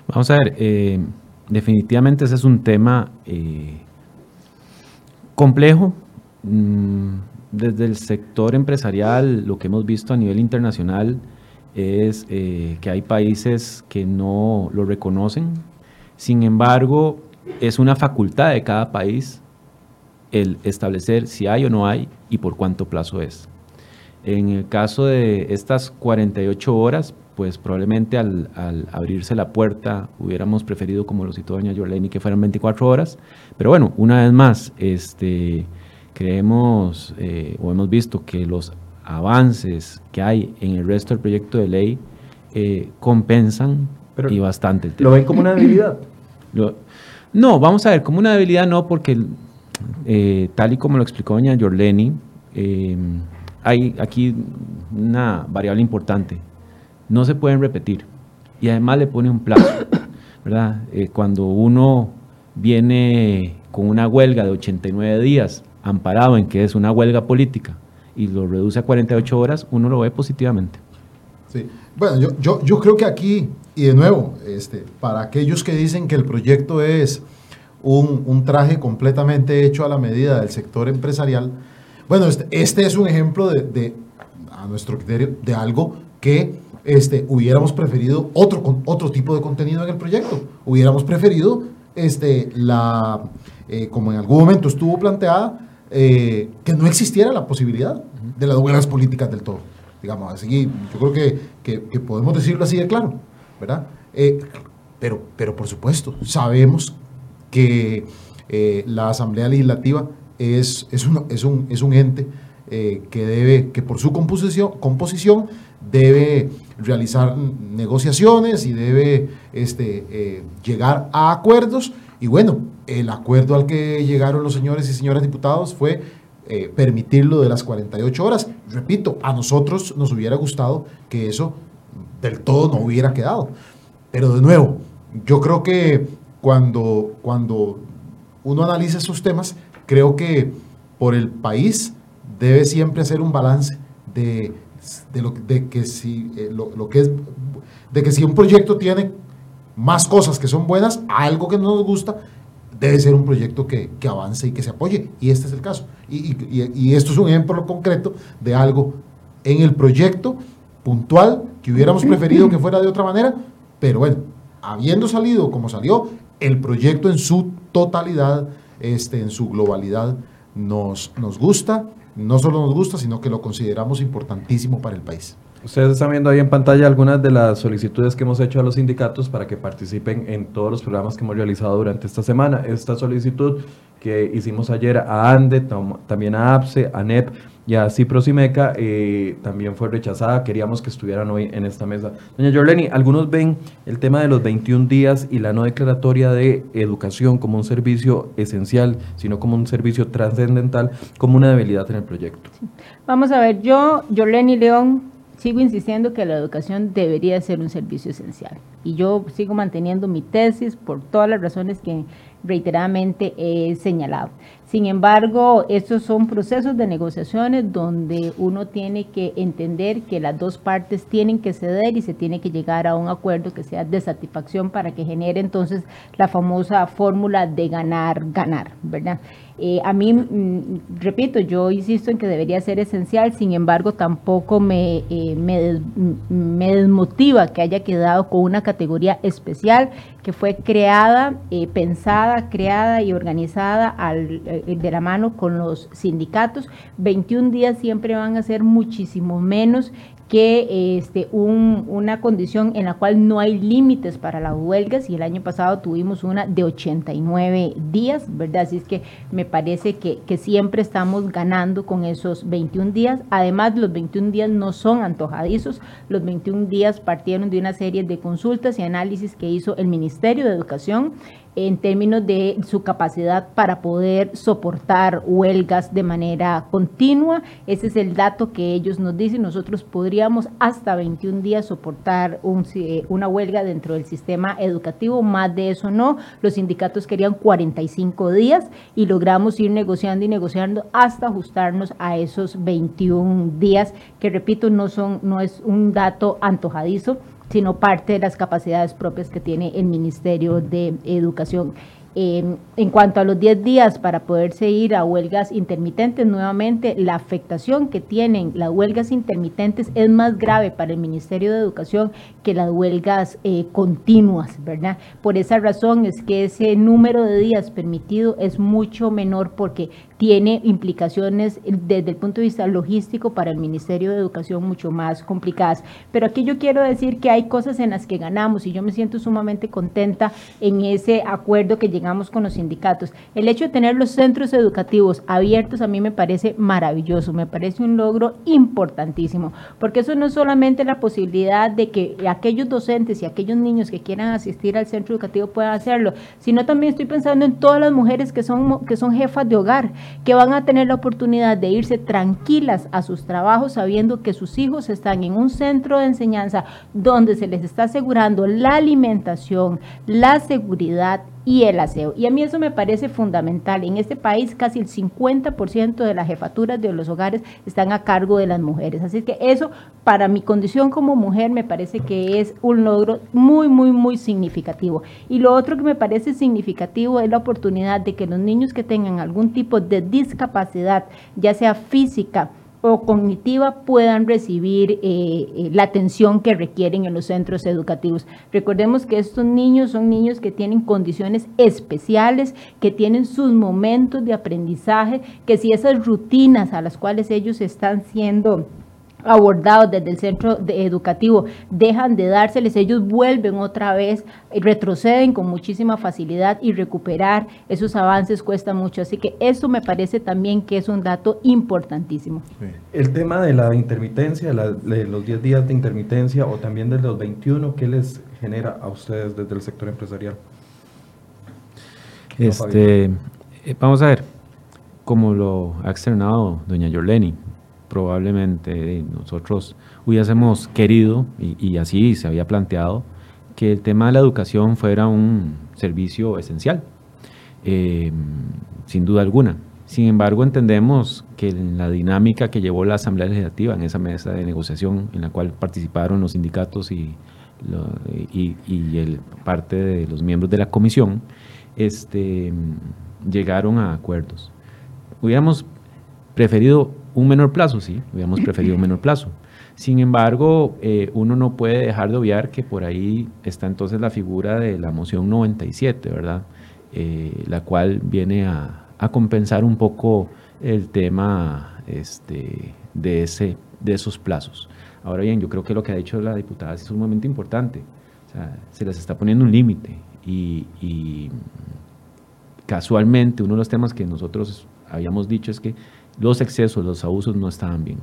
Vamos a ver, eh, definitivamente ese es un tema eh, complejo. Mm, desde el sector empresarial, lo que hemos visto a nivel internacional es eh, que hay países que no lo reconocen. Sin embargo, es una facultad de cada país el establecer si hay o no hay y por cuánto plazo es. En el caso de estas 48 horas, pues probablemente al, abrirse la puerta hubiéramos preferido, como lo citó doña Yoleni, que fueran 24 horas. Pero bueno, una vez más, este, creemos eh, o hemos visto que los avances que hay en el resto del proyecto de ley eh, compensan y bastante. ¿Lo ven como una debilidad? no, vamos a ver, como una debilidad no, porque eh, tal y como lo explicó doña Yorleni, hay aquí una variable importante no se pueden repetir. Y además le pone un plazo. (coughs) ¿verdad? Eh, cuando uno viene con una huelga de 89 días, amparado en que es una huelga política, y lo reduce a 48 horas, uno lo ve positivamente. Sí. Bueno, yo, yo, yo creo que aquí, y de nuevo, este, para aquellos que dicen que el proyecto es un, un traje completamente hecho a la medida del sector empresarial, bueno, este, este es un ejemplo de, de, a nuestro criterio, de algo que este, hubiéramos preferido otro, otro tipo de contenido en el proyecto. Hubiéramos preferido, este, la, eh, como en algún momento estuvo planteada, eh, que no existiera la posibilidad de las buenas políticas del todo. Digamos, así, yo creo que, que, podemos decirlo así de claro, ¿verdad? Eh, pero, pero por supuesto, sabemos que la Asamblea Legislativa es, es, un, es, un, es un ente eh, que debe, que por su composición, composición debe realizar negociaciones y debe este, eh, llegar a acuerdos. Y bueno, el acuerdo al que llegaron los señores y señoras diputados fue eh, permitirlo de las 48 horas. Repito, a nosotros nos hubiera gustado que eso del todo no hubiera quedado. Pero de nuevo, yo creo que cuando, cuando uno analiza esos temas, creo que por el país debe siempre hacer un balance de, de, lo, de que si eh, lo, lo, que es de que si un proyecto tiene más cosas que son buenas, algo que no nos gusta, debe ser un proyecto que, que avance y que se apoye. Y este es el caso. Y, y, y, esto es un ejemplo concreto de algo en el proyecto puntual que hubiéramos preferido que (laughs) fuera de otra manera, pero bueno, habiendo salido como salió, el proyecto en su totalidad, este, en su globalidad, nos, nos gusta, no solo nos gusta, sino que lo consideramos importantísimo para el país. Ustedes están viendo ahí en pantalla algunas de las solicitudes que hemos hecho a los sindicatos para que participen en todos los programas que hemos realizado durante esta semana. Esta solicitud que hicimos ayer a ANDE, también a APSE, a NEP y a Ciprosimeca eh, también fue rechazada. Queríamos que estuvieran hoy en esta mesa. Doña Jorleni, algunos ven el tema de los 21 días y la no declaratoria de educación como un servicio esencial, sino como un servicio trascendental, como una debilidad en el proyecto. Vamos a ver, yo, Jorleni León, sigo insistiendo que la educación debería ser un servicio esencial. Y yo sigo manteniendo mi tesis por todas las razones que reiteradamente he señalado. Sin embargo, estos son procesos de negociaciones donde uno tiene que entender que las dos partes tienen que ceder y se tiene que llegar a un acuerdo que sea de satisfacción para que genere entonces la famosa fórmula de ganar, ganar, ¿verdad? Eh, a mí, mm, repito, yo insisto en que debería ser esencial, sin embargo, tampoco me, eh, des, me, desmotiva que haya quedado con una categoría especial que fue creada, eh, pensada, creada y organizada al, de la mano con los sindicatos. 21 días siempre van a ser muchísimo menos que este, un, una condición en la cual no hay límites para las huelgas y el año pasado tuvimos una de 89 días, ¿verdad? Así es que me parece que, que siempre estamos ganando con esos 21 días. Además, los 21 días no son antojadizos, los 21 días partieron de una serie de consultas y análisis que hizo el Ministerio de Educación en términos de su capacidad para poder soportar huelgas de manera continua. Ese es el dato que ellos nos dicen. Nosotros podríamos hasta 21 días soportar un, una huelga dentro del sistema educativo, más de eso no. Los sindicatos querían 45 días y logramos ir negociando y negociando hasta ajustarnos a esos 21 días, que repito, no, son, no es un dato antojadizo sino parte de las capacidades propias que tiene el Ministerio de Educación. Eh, en cuanto a los 10 días para poderse ir a huelgas intermitentes, nuevamente la afectación que tienen las huelgas intermitentes es más grave para el Ministerio de Educación que las huelgas eh, continuas, ¿verdad? Por esa razón es que ese número de días permitido es mucho menor porque tiene implicaciones desde el punto de vista logístico para el Ministerio de Educación mucho más complicadas. Pero aquí yo quiero decir que hay cosas en las que ganamos y yo me siento sumamente contenta en ese acuerdo que llegamos con los sindicatos. El hecho de tener los centros educativos abiertos a mí me parece maravilloso, me parece un logro importantísimo, porque eso no es solamente la posibilidad de que aquellos docentes y aquellos niños que quieran asistir al centro educativo puedan hacerlo, sino también estoy pensando en todas las mujeres que son, que son jefas de hogar, que van a tener la oportunidad de irse tranquilas a sus trabajos sabiendo que sus hijos están en un centro de enseñanza donde se les está asegurando la alimentación, la seguridad y el aseo. Y a mí eso me parece fundamental. En este país casi el 50% de las jefaturas de los hogares están a cargo de las mujeres. Así que eso para mi condición como mujer me parece que es un logro muy, muy, muy significativo. Y lo otro que me parece significativo es la oportunidad de que los niños que tengan algún tipo de discapacidad, ya sea física, o cognitiva puedan recibir eh, eh, la atención que requieren en los centros educativos. Recordemos que estos niños son niños que tienen condiciones especiales, que tienen sus momentos de aprendizaje, que si esas rutinas a las cuales ellos están siendo abordados desde el centro educativo dejan de dárseles, ellos vuelven otra vez, retroceden con muchísima facilidad y recuperar esos avances cuesta mucho. Así que eso me parece también que es un dato importantísimo. El tema de la intermitencia, de los 10 días de intermitencia o también de los 21, ¿qué les genera a ustedes desde el sector empresarial? Este, eh, vamos a ver, como lo ha externado doña Yorleni, probablemente nosotros hubiésemos querido, y, así se había planteado, que el tema de la educación fuera un servicio esencial, eh, sin duda alguna. Sin embargo, entendemos que en la dinámica que llevó la Asamblea Legislativa, en esa mesa de negociación en la cual participaron los sindicatos y, y, el, parte de los miembros de la comisión, este, llegaron a acuerdos. Hubiéramos preferido un menor plazo, sí, hubiéramos preferido un menor plazo. Sin embargo, eh, uno no puede dejar de obviar que por ahí está entonces la figura de la moción 97, ¿verdad? Eh, la cual viene a, compensar un poco el tema este, de, ese, de esos plazos. Ahora bien, yo creo que lo que ha dicho la diputada es sumamente importante. Se les está poniendo un límite y, y casualmente uno de los temas que nosotros habíamos dicho es que los excesos, los abusos no estaban bien.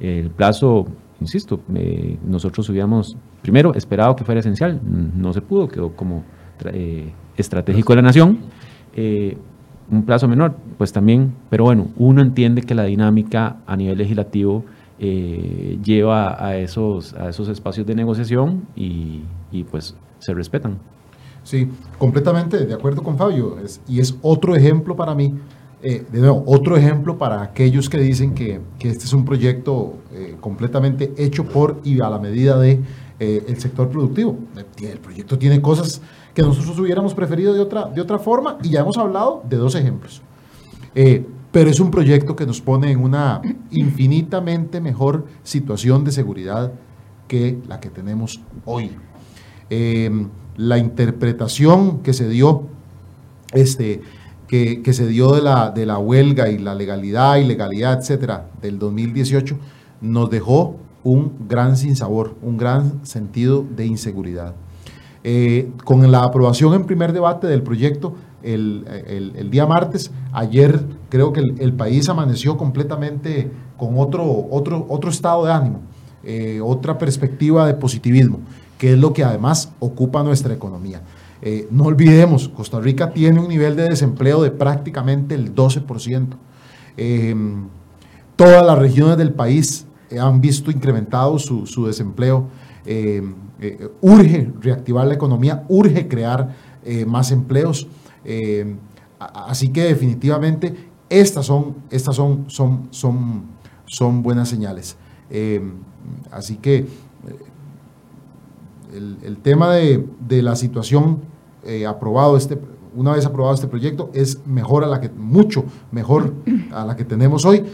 El plazo, insisto, eh, nosotros hubiéramos primero esperado que fuera esencial, no se pudo, quedó como eh, estratégico de la nación. Eh, un plazo menor, pues también, pero bueno, uno entiende que la dinámica a nivel legislativo lleva a esos, a esos espacios de negociación y, y, pues se respetan. Sí, completamente de acuerdo con Fabio, y es otro ejemplo para mí eh, de nuevo, otro ejemplo para aquellos que dicen que, este es un proyecto eh, completamente hecho por y a la medida de eh, sector productivo. El proyecto tiene cosas que nosotros hubiéramos preferido de otra, de otra forma y ya hemos hablado de dos ejemplos. pero es un proyecto que nos pone en una infinitamente mejor situación de seguridad que la que tenemos hoy. la interpretación que se dio este, que, se dio de la, de la huelga y la legalidad, ilegalidad, etcétera, del 2018, nos dejó un gran sinsabor, un gran sentido de inseguridad. Eh, con la aprobación en primer debate del proyecto el, el, día martes, ayer creo que el, país amaneció completamente con otro, otro, otro estado de ánimo, eh, otra perspectiva de positivismo, que es lo que además ocupa nuestra economía. Eh, no olvidemos, Costa Rica tiene un nivel de desempleo de prácticamente el 12%. Eh, todas las regiones del país han visto incrementado su, desempleo. Eh, urge reactivar la economía, urge crear más empleos. así que definitivamente estas son, estas son, son, son, son buenas señales. así que el, tema de, de, la situación eh, aprobado este, una vez aprobado este proyecto, es mejor a la que, mucho mejor a la que tenemos hoy.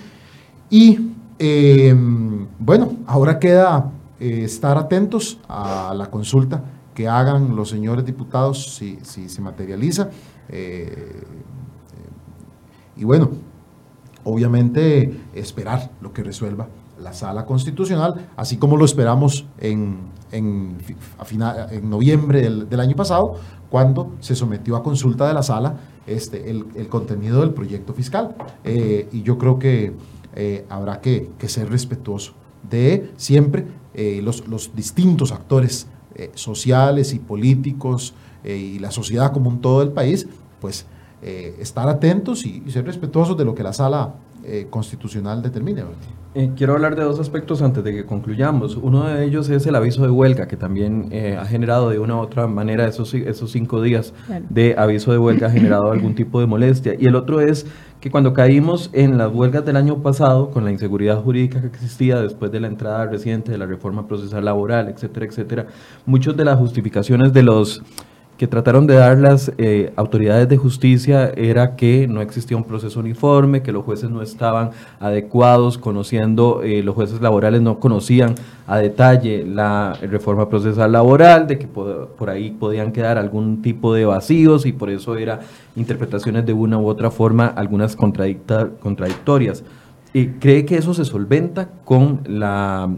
Y em, bueno, ahora queda eh, estar atentos a la consulta que hagan los señores diputados si, si se materializa. Eh, y bueno, obviamente esperar lo que resuelva la sala constitucional, así como lo esperamos en, en, final, en noviembre del, año pasado, cuando se sometió a consulta de la sala este, el, el contenido del proyecto fiscal. Eh, y yo creo que eh, habrá que, que, ser respetuoso de siempre eh, los, los, distintos actores sociales y políticos y la sociedad como un todo del país, pues estar atentos y, y, ser respetuosos de lo que la sala constitucional determine. Eh, quiero hablar de dos aspectos antes de que concluyamos. Uno de ellos es el aviso de huelga, que también eh, ha generado de una u otra manera esos, esos cinco días claro. de aviso de huelga ha generado algún tipo de molestia. Y el otro es que cuando caímos en las huelgas del año pasado, con la inseguridad jurídica que existía después de la entrada reciente de la reforma procesal laboral, etcétera, etcétera, muchas de las justificaciones de los que trataron de dar las eh, autoridades de justicia era que no existía un proceso uniforme, que los jueces no estaban adecuados, conociendo, eh, los jueces laborales no conocían a detalle la reforma procesal laboral, de que por, por ahí podían quedar algún tipo de vacíos y por eso era interpretaciones de una u otra forma, algunas contradictorias. ¿Y ¿Cree que eso se solventa con la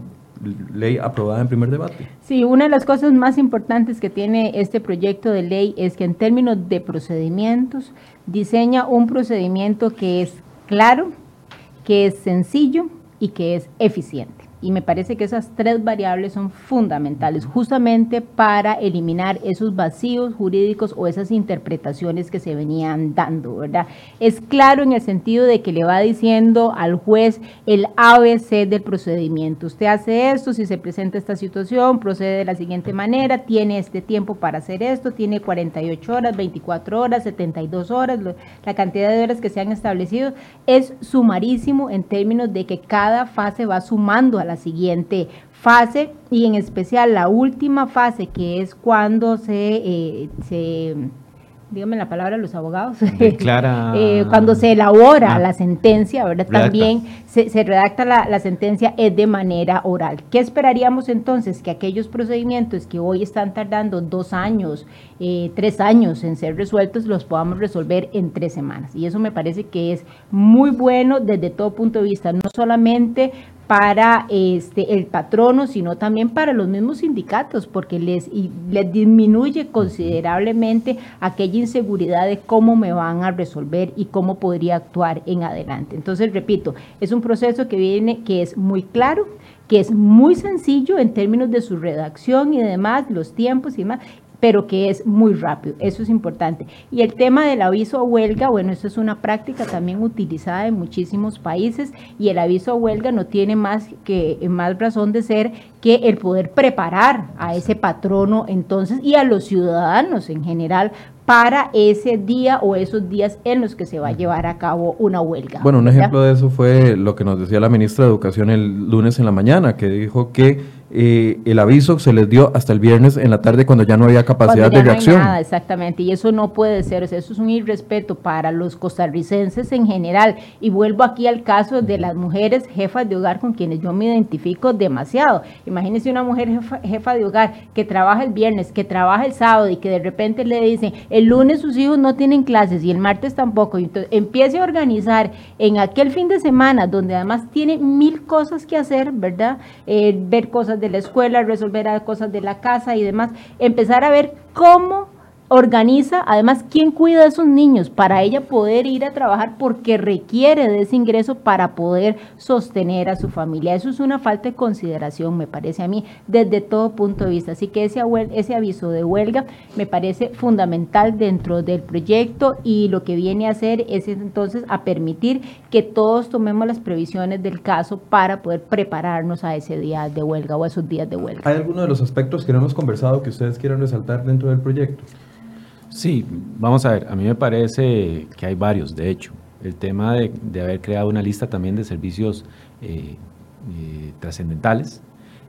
ley aprobada en primer debate. Sí, una de las cosas más importantes que tiene este proyecto de ley es que en términos de procedimientos diseña un procedimiento que es claro, que es sencillo y que es eficiente. Y me parece que esas tres variables son fundamentales justamente para eliminar esos vacíos jurídicos o esas interpretaciones que se venían dando, ¿verdad? Es claro en el sentido de que le va diciendo al juez el ABC del procedimiento. Usted hace esto, si se presenta esta situación, procede de la siguiente manera, tiene este tiempo para hacer esto, tiene 48 horas, 24 horas, 72 horas, la cantidad de horas que se han establecido es sumarísimo en términos de que cada fase va sumando a la siguiente fase y en especial la última fase que es cuando se, eh, se dígame la palabra los abogados, (laughs) eh, cuando se elabora ah, la sentencia, ¿verdad? Redacta. También se, se redacta la, la, sentencia es de manera oral. ¿Qué esperaríamos entonces? Que aquellos procedimientos que hoy están tardando dos años, eh, tres años en ser resueltos, los podamos resolver en tres semanas. Y eso me parece que es muy bueno desde todo punto de vista, no solamente para este, el patrono, sino también para los mismos sindicatos, porque les, y, les disminuye considerablemente aquella inseguridad de cómo me van a resolver y cómo podría actuar en adelante. Entonces, repito, es un proceso que viene, que es muy claro, que es muy sencillo en términos de su redacción y demás, los tiempos y demás, pero que es muy rápido, eso es importante. Y el tema del aviso a huelga, bueno, eso es una práctica también utilizada en muchísimos países y el aviso a huelga no tiene más que más razón de ser que el poder preparar a ese patrono entonces y a los ciudadanos en general para ese día o esos días en los que se va a llevar a cabo una huelga. Bueno, un ejemplo de eso fue lo que nos decía la ministra de Educación el lunes en la mañana, que dijo que eh, el aviso se les dio hasta el viernes en la tarde cuando ya no había capacidad de reacción. No nada, exactamente, y eso no puede ser, o sea, eso es un irrespeto para los costarricenses en general. Y vuelvo aquí al caso de las mujeres jefas de hogar con quienes yo me identifico demasiado. Imagínense una mujer jefa, jefa de hogar que trabaja el viernes, que trabaja el sábado y que de repente le dicen, el lunes sus hijos no tienen clases y el martes tampoco, y entonces empiece a organizar en aquel fin de semana donde además tiene mil cosas que hacer, ¿verdad? Eh, ver cosas de la escuela, resolver cosas de la casa y demás, empezar a ver cómo organiza, además, quién cuida a esos niños para ella poder ir a trabajar porque requiere de ese ingreso para poder sostener a su familia. Eso es una falta de consideración, me parece a mí, desde todo punto de vista. Así que ese, aviso de huelga me parece fundamental dentro del proyecto y lo que viene a hacer es entonces a permitir que todos tomemos las previsiones del caso para poder prepararnos a ese día de huelga o a esos días de huelga. ¿Hay alguno de los aspectos que no hemos conversado que ustedes quieran resaltar dentro del proyecto? Sí, vamos a ver, a mí me parece que hay varios, de hecho. El tema de, de haber creado una lista también de servicios eh, eh, trascendentales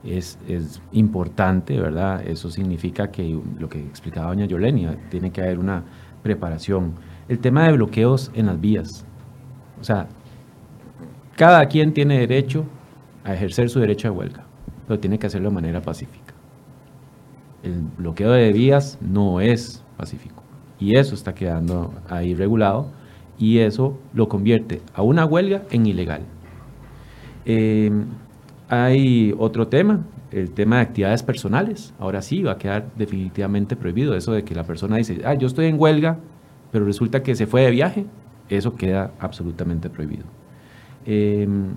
es, es, importante, ¿verdad? Eso significa que lo que explicaba doña Yolenia, tiene que haber una preparación. El tema de bloqueos en las vías. O sea, cada quien tiene derecho a ejercer su derecho de huelga, pero tiene que hacerlo de manera pacífica. El bloqueo de vías no es pacífico. Y eso está quedando ahí regulado y eso lo convierte a una huelga en ilegal. Eh, Hay otro tema, el tema de actividades personales. Ahora sí va a quedar definitivamente prohibido eso de que la persona dice, ah, yo estoy en huelga, pero resulta que se fue de viaje. Eso queda absolutamente prohibido. Em,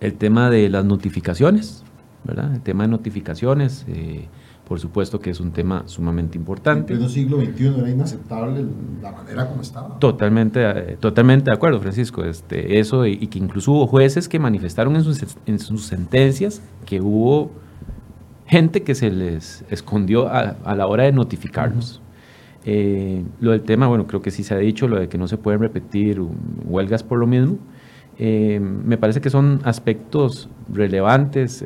el tema de las notificaciones, ¿verdad? El tema de notificaciones. Eh, por supuesto que es un tema sumamente importante. En el siglo XXI era inaceptable la manera como estaba. Totalmente, eh, totalmente de acuerdo, Francisco. Este, eso y, que incluso hubo jueces que manifestaron en sus, en sus sentencias que hubo gente que se les escondió a, la hora de notificarlos. Eh, lo del tema, bueno, creo que sí se ha dicho, lo de que no se pueden repetir huelgas por lo mismo. Eh, me parece que son aspectos relevantes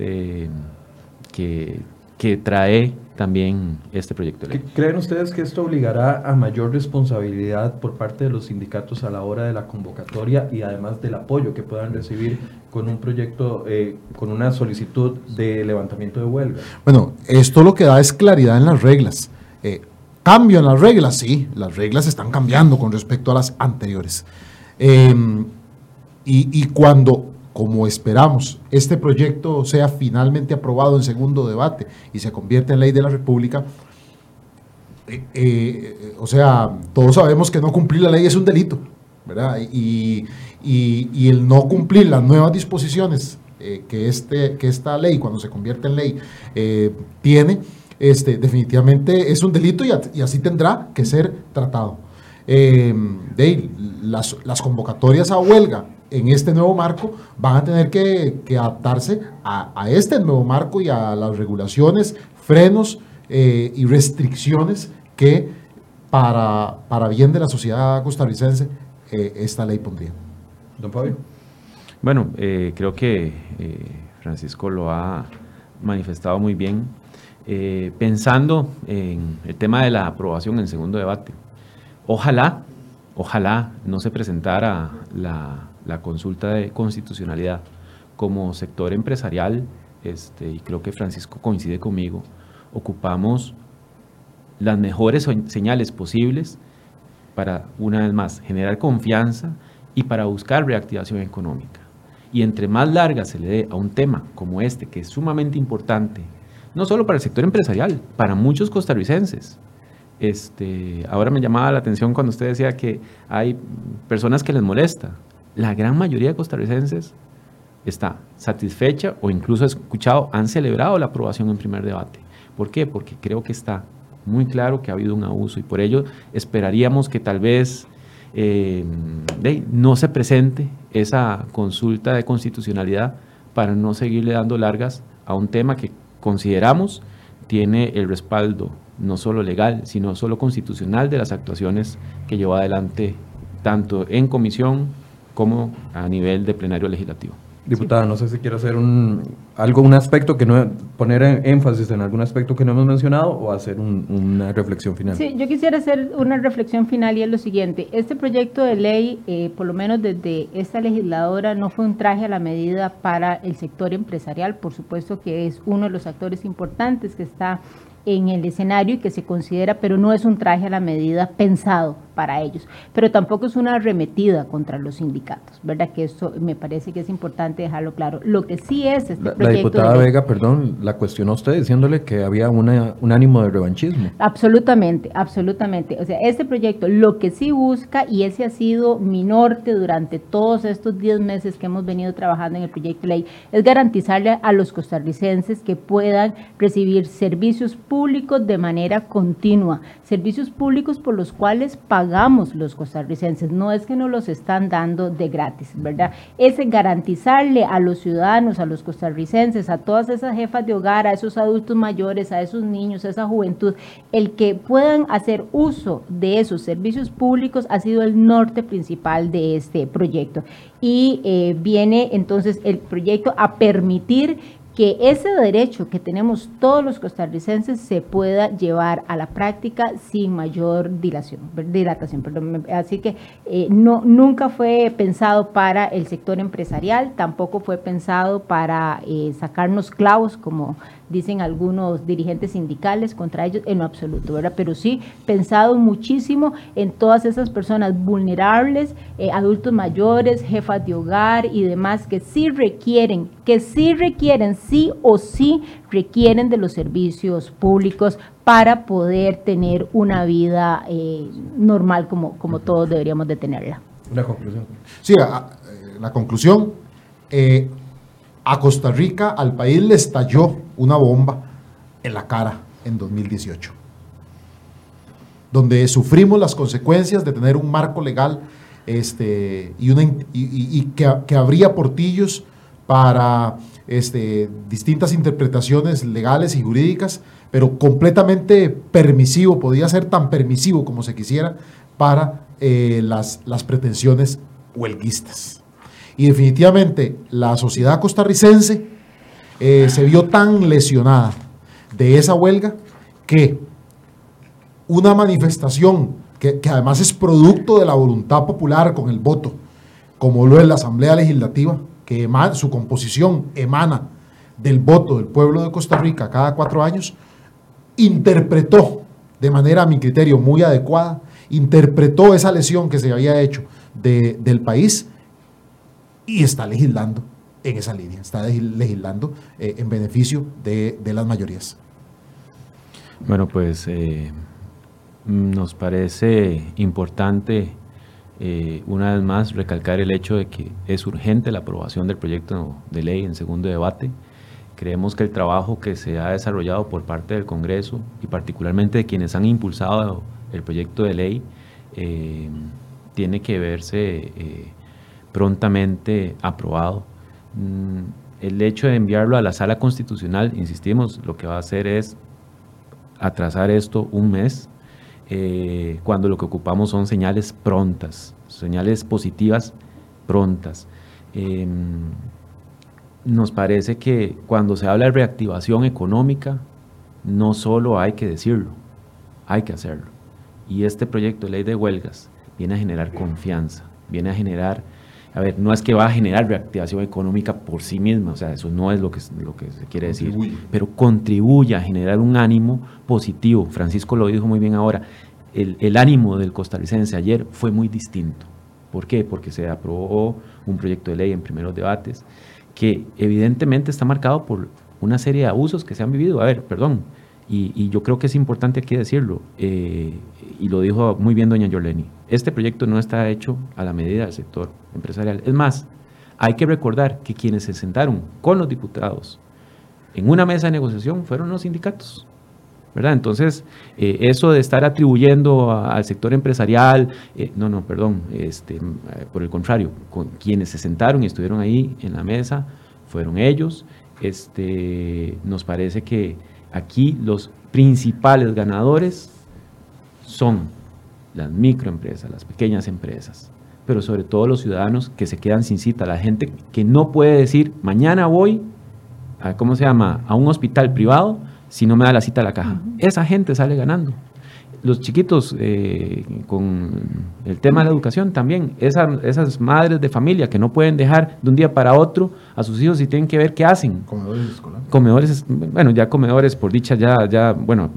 que que trae también este proyecto de ley. ¿Creen ustedes que esto obligará a mayor responsabilidad por parte de los sindicatos a la hora de la convocatoria y además del apoyo que puedan recibir con un proyecto, eh, con una solicitud de levantamiento de huelga? Bueno, esto lo que da es claridad en las reglas. Eh, ¿Cambio en las reglas? Sí, las reglas están cambiando con respecto a las anteriores. Em, y, y cuando como esperamos, este proyecto sea finalmente aprobado en segundo debate y se convierte en ley de la República, eh, eh, o sea, todos sabemos que no cumplir la ley es un delito, ¿verdad? Y, el no cumplir las nuevas disposiciones eh, que, este, que esta ley, cuando se convierte en ley, tiene, este, definitivamente es un delito y, así tendrá que ser tratado. de las, las convocatorias a huelga en este nuevo marco van a tener que, adaptarse a, este nuevo marco y a las regulaciones, frenos eh, y restricciones que para, para bien de la sociedad costarricense eh, esta ley pondría. Don Fabio. Bueno, eh, creo que Francisco lo ha manifestado muy bien. pensando en el tema de la aprobación en segundo debate, ojalá, ojalá no se presentara la la consulta de constitucionalidad como sector empresarial, este, y creo que Francisco coincide conmigo, ocupamos las mejores señales posibles para, una vez más, generar confianza y para buscar reactivación económica. Y entre más larga se le dé a un tema como este, que es sumamente importante, no solo para el sector empresarial, para muchos costarricenses. Este, ahora me llamaba la atención cuando usted decía que hay personas que les molesta la gran mayoría de costarricenses está satisfecha o incluso escuchado, han celebrado la aprobación en primer debate. ¿Por qué? Porque creo que está muy claro que ha habido un abuso y por ello esperaríamos que tal vez eh, no se presente esa consulta de constitucionalidad para no seguirle dando largas a un tema que consideramos tiene el respaldo no solo legal, sino solo constitucional de las actuaciones que llevó adelante tanto en comisión como a nivel de plenario legislativo. Diputada, no sé si quiere hacer un, algo, un aspecto que no, poner énfasis en algún aspecto que no hemos mencionado o hacer una reflexión final. Sí, yo quisiera hacer una reflexión final y es lo siguiente. Este proyecto de ley, eh, por lo menos desde esta legisladora, no fue un traje a la medida para el sector empresarial, por supuesto que es uno de los actores importantes que está en el escenario y que se considera, pero no es un traje a la medida pensado para ellos, pero tampoco es una arremetida contra los sindicatos, ¿verdad? Que eso me parece que es importante dejarlo claro. Lo que sí es este la, proyecto... La diputada Vega, perdón, la cuestionó usted diciéndole que había una, un ánimo de revanchismo. Absolutamente, absolutamente. O sea, este proyecto lo que sí busca, y ese ha sido mi norte durante todos estos 10 meses que hemos venido trabajando en el proyecto de ley, es garantizarle a los costarricenses que puedan recibir servicios públicos de manera continua, servicios públicos por los cuales pagamos los costarricenses, no es que nos los están dando de gratis, ¿verdad? Es garantizarle a los ciudadanos, a los costarricenses, a todas esas jefas de hogar, a esos adultos mayores, a esos niños, a esa juventud, el que puedan hacer uso de esos servicios públicos ha sido el norte principal de este proyecto. Y eh, viene entonces el proyecto a permitir que ese derecho que tenemos todos los costarricenses se pueda llevar a la práctica sin mayor dilación, dilatación. Perdón. Así que eh, no, nunca fue pensado para el sector empresarial, tampoco fue pensado para eh, sacarnos clavos, como dicen algunos dirigentes sindicales contra ellos, en lo absoluto, ¿verdad? Pero sí pensado muchísimo en todas esas personas vulnerables, eh, adultos mayores, jefas de hogar y demás que sí requieren, que sí requieren, sí o sí requieren de los servicios públicos para poder tener una vida eh, normal como, como todos deberíamos de tenerla. Una conclusión. Sí, la conclusión, eh, a Costa Rica, al país le estalló una bomba en la cara en 2018, donde sufrimos las consecuencias de tener un marco legal este, y, una, y, que, que, abría portillos para este, distintas interpretaciones legales y jurídicas, pero completamente permisivo, podía ser tan permisivo como se quisiera para eh, las, las pretensiones huelguistas. Y definitivamente la sociedad costarricense eh, se vio tan lesionada de esa huelga que una manifestación que, además es producto de la voluntad popular con el voto, como lo es la Asamblea Legislativa, que su composición emana del voto del pueblo de Costa Rica cada cuatro años, interpretó de manera, a mi criterio, muy adecuada, interpretó esa lesión que se había hecho del país y está legislando en esa línea, está legislando eh, en beneficio de, las mayorías. Bueno, pues eh, nos parece importante eh, una vez más recalcar el hecho de que es urgente la aprobación del proyecto de ley en segundo debate. Creemos que el trabajo que se ha desarrollado por parte del Congreso y particularmente de quienes han impulsado el proyecto de ley tiene que verse prontamente aprobado. Mm, el hecho de enviarlo a la sala constitucional, insistimos, lo que va a hacer es atrasar esto un mes, eh, cuando lo que ocupamos son señales prontas, señales positivas prontas. Em, nos parece que cuando se habla de reactivación económica, no solo hay que decirlo, hay que hacerlo. Y este proyecto de ley de huelgas viene a generar confianza, viene a generar a ver, no es que va a generar reactivación económica por sí misma, o sea, eso no es lo que, lo que se quiere decir, pero contribuye a generar un ánimo positivo. Francisco lo dijo muy bien ahora, el, el, ánimo del costarricense ayer fue muy distinto. ¿Por qué? Porque se aprobó un proyecto de ley en primeros debates que evidentemente está marcado por una serie de abusos que se han vivido. A ver, perdón, y, yo creo que es importante aquí decirlo, eh, y lo dijo muy bien doña Yoleni, este proyecto no está hecho a la medida del sector empresarial. Es más, hay que recordar que quienes se sentaron con los diputados en una mesa de negociación fueron los sindicatos. ¿verdad? Entonces, eh, eso de estar atribuyendo al sector empresarial, eh, no, no, perdón, este, por el contrario, con quienes se sentaron y estuvieron ahí en la mesa fueron ellos. Este, nos parece que Aquí los principales ganadores son las microempresas, las pequeñas empresas, pero sobre todo los ciudadanos que se quedan sin cita, la gente que no puede decir, mañana voy a, ¿cómo se llama?, a un hospital privado si no me da la cita a la caja. Esa gente sale ganando los chiquitos eh, con el tema de la educación también, esas madres de familia que no pueden dejar de un día para otro a sus hijos y tienen que ver qué hacen. Comedores escolares. Comedores, bueno, ya comedores por dicha ya, ya bueno,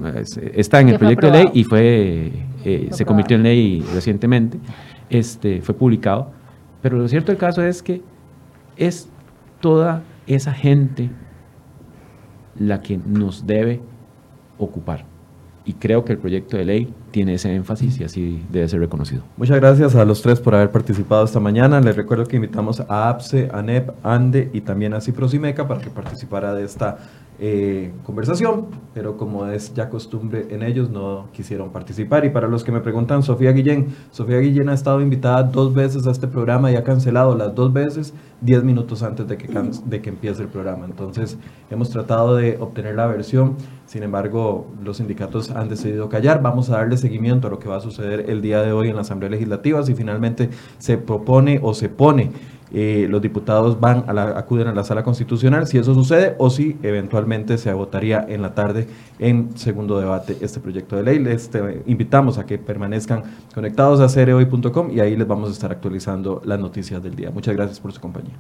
está en el proyecto de ley y fue, eh, se convirtió en ley recientemente, este, fue publicado. Pero lo cierto del caso es que es toda esa gente la que nos debe ocupar y creo que el proyecto de ley tiene ese énfasis y así debe ser reconocido. Muchas gracias a los tres por haber participado esta mañana. Les recuerdo que invitamos a APSE, ANEP, ANDE y también a Ciprosimeca para que participara de esta eh, conversación, pero como es ya costumbre en ellos, no quisieron participar. Y para los que me preguntan, Sofía Guillén, Sofía Guillén ha estado invitada dos veces a este programa y ha cancelado las dos veces diez minutos antes de que, de que empiece el programa. Entonces, hemos tratado de obtener la versión, sin embargo, los sindicatos han decidido callar. Vamos a darle seguimiento a lo que va a suceder el día de hoy en la Asamblea Legislativa, si finalmente se propone o se pone eh, los diputados van a acuden a la sala constitucional, si eso sucede, o si eventualmente se votaría en la tarde en segundo debate este proyecto de ley. Les invitamos a que permanezcan conectados a cereoy.com y ahí les vamos a estar actualizando las noticias del día. Muchas gracias por su compañía.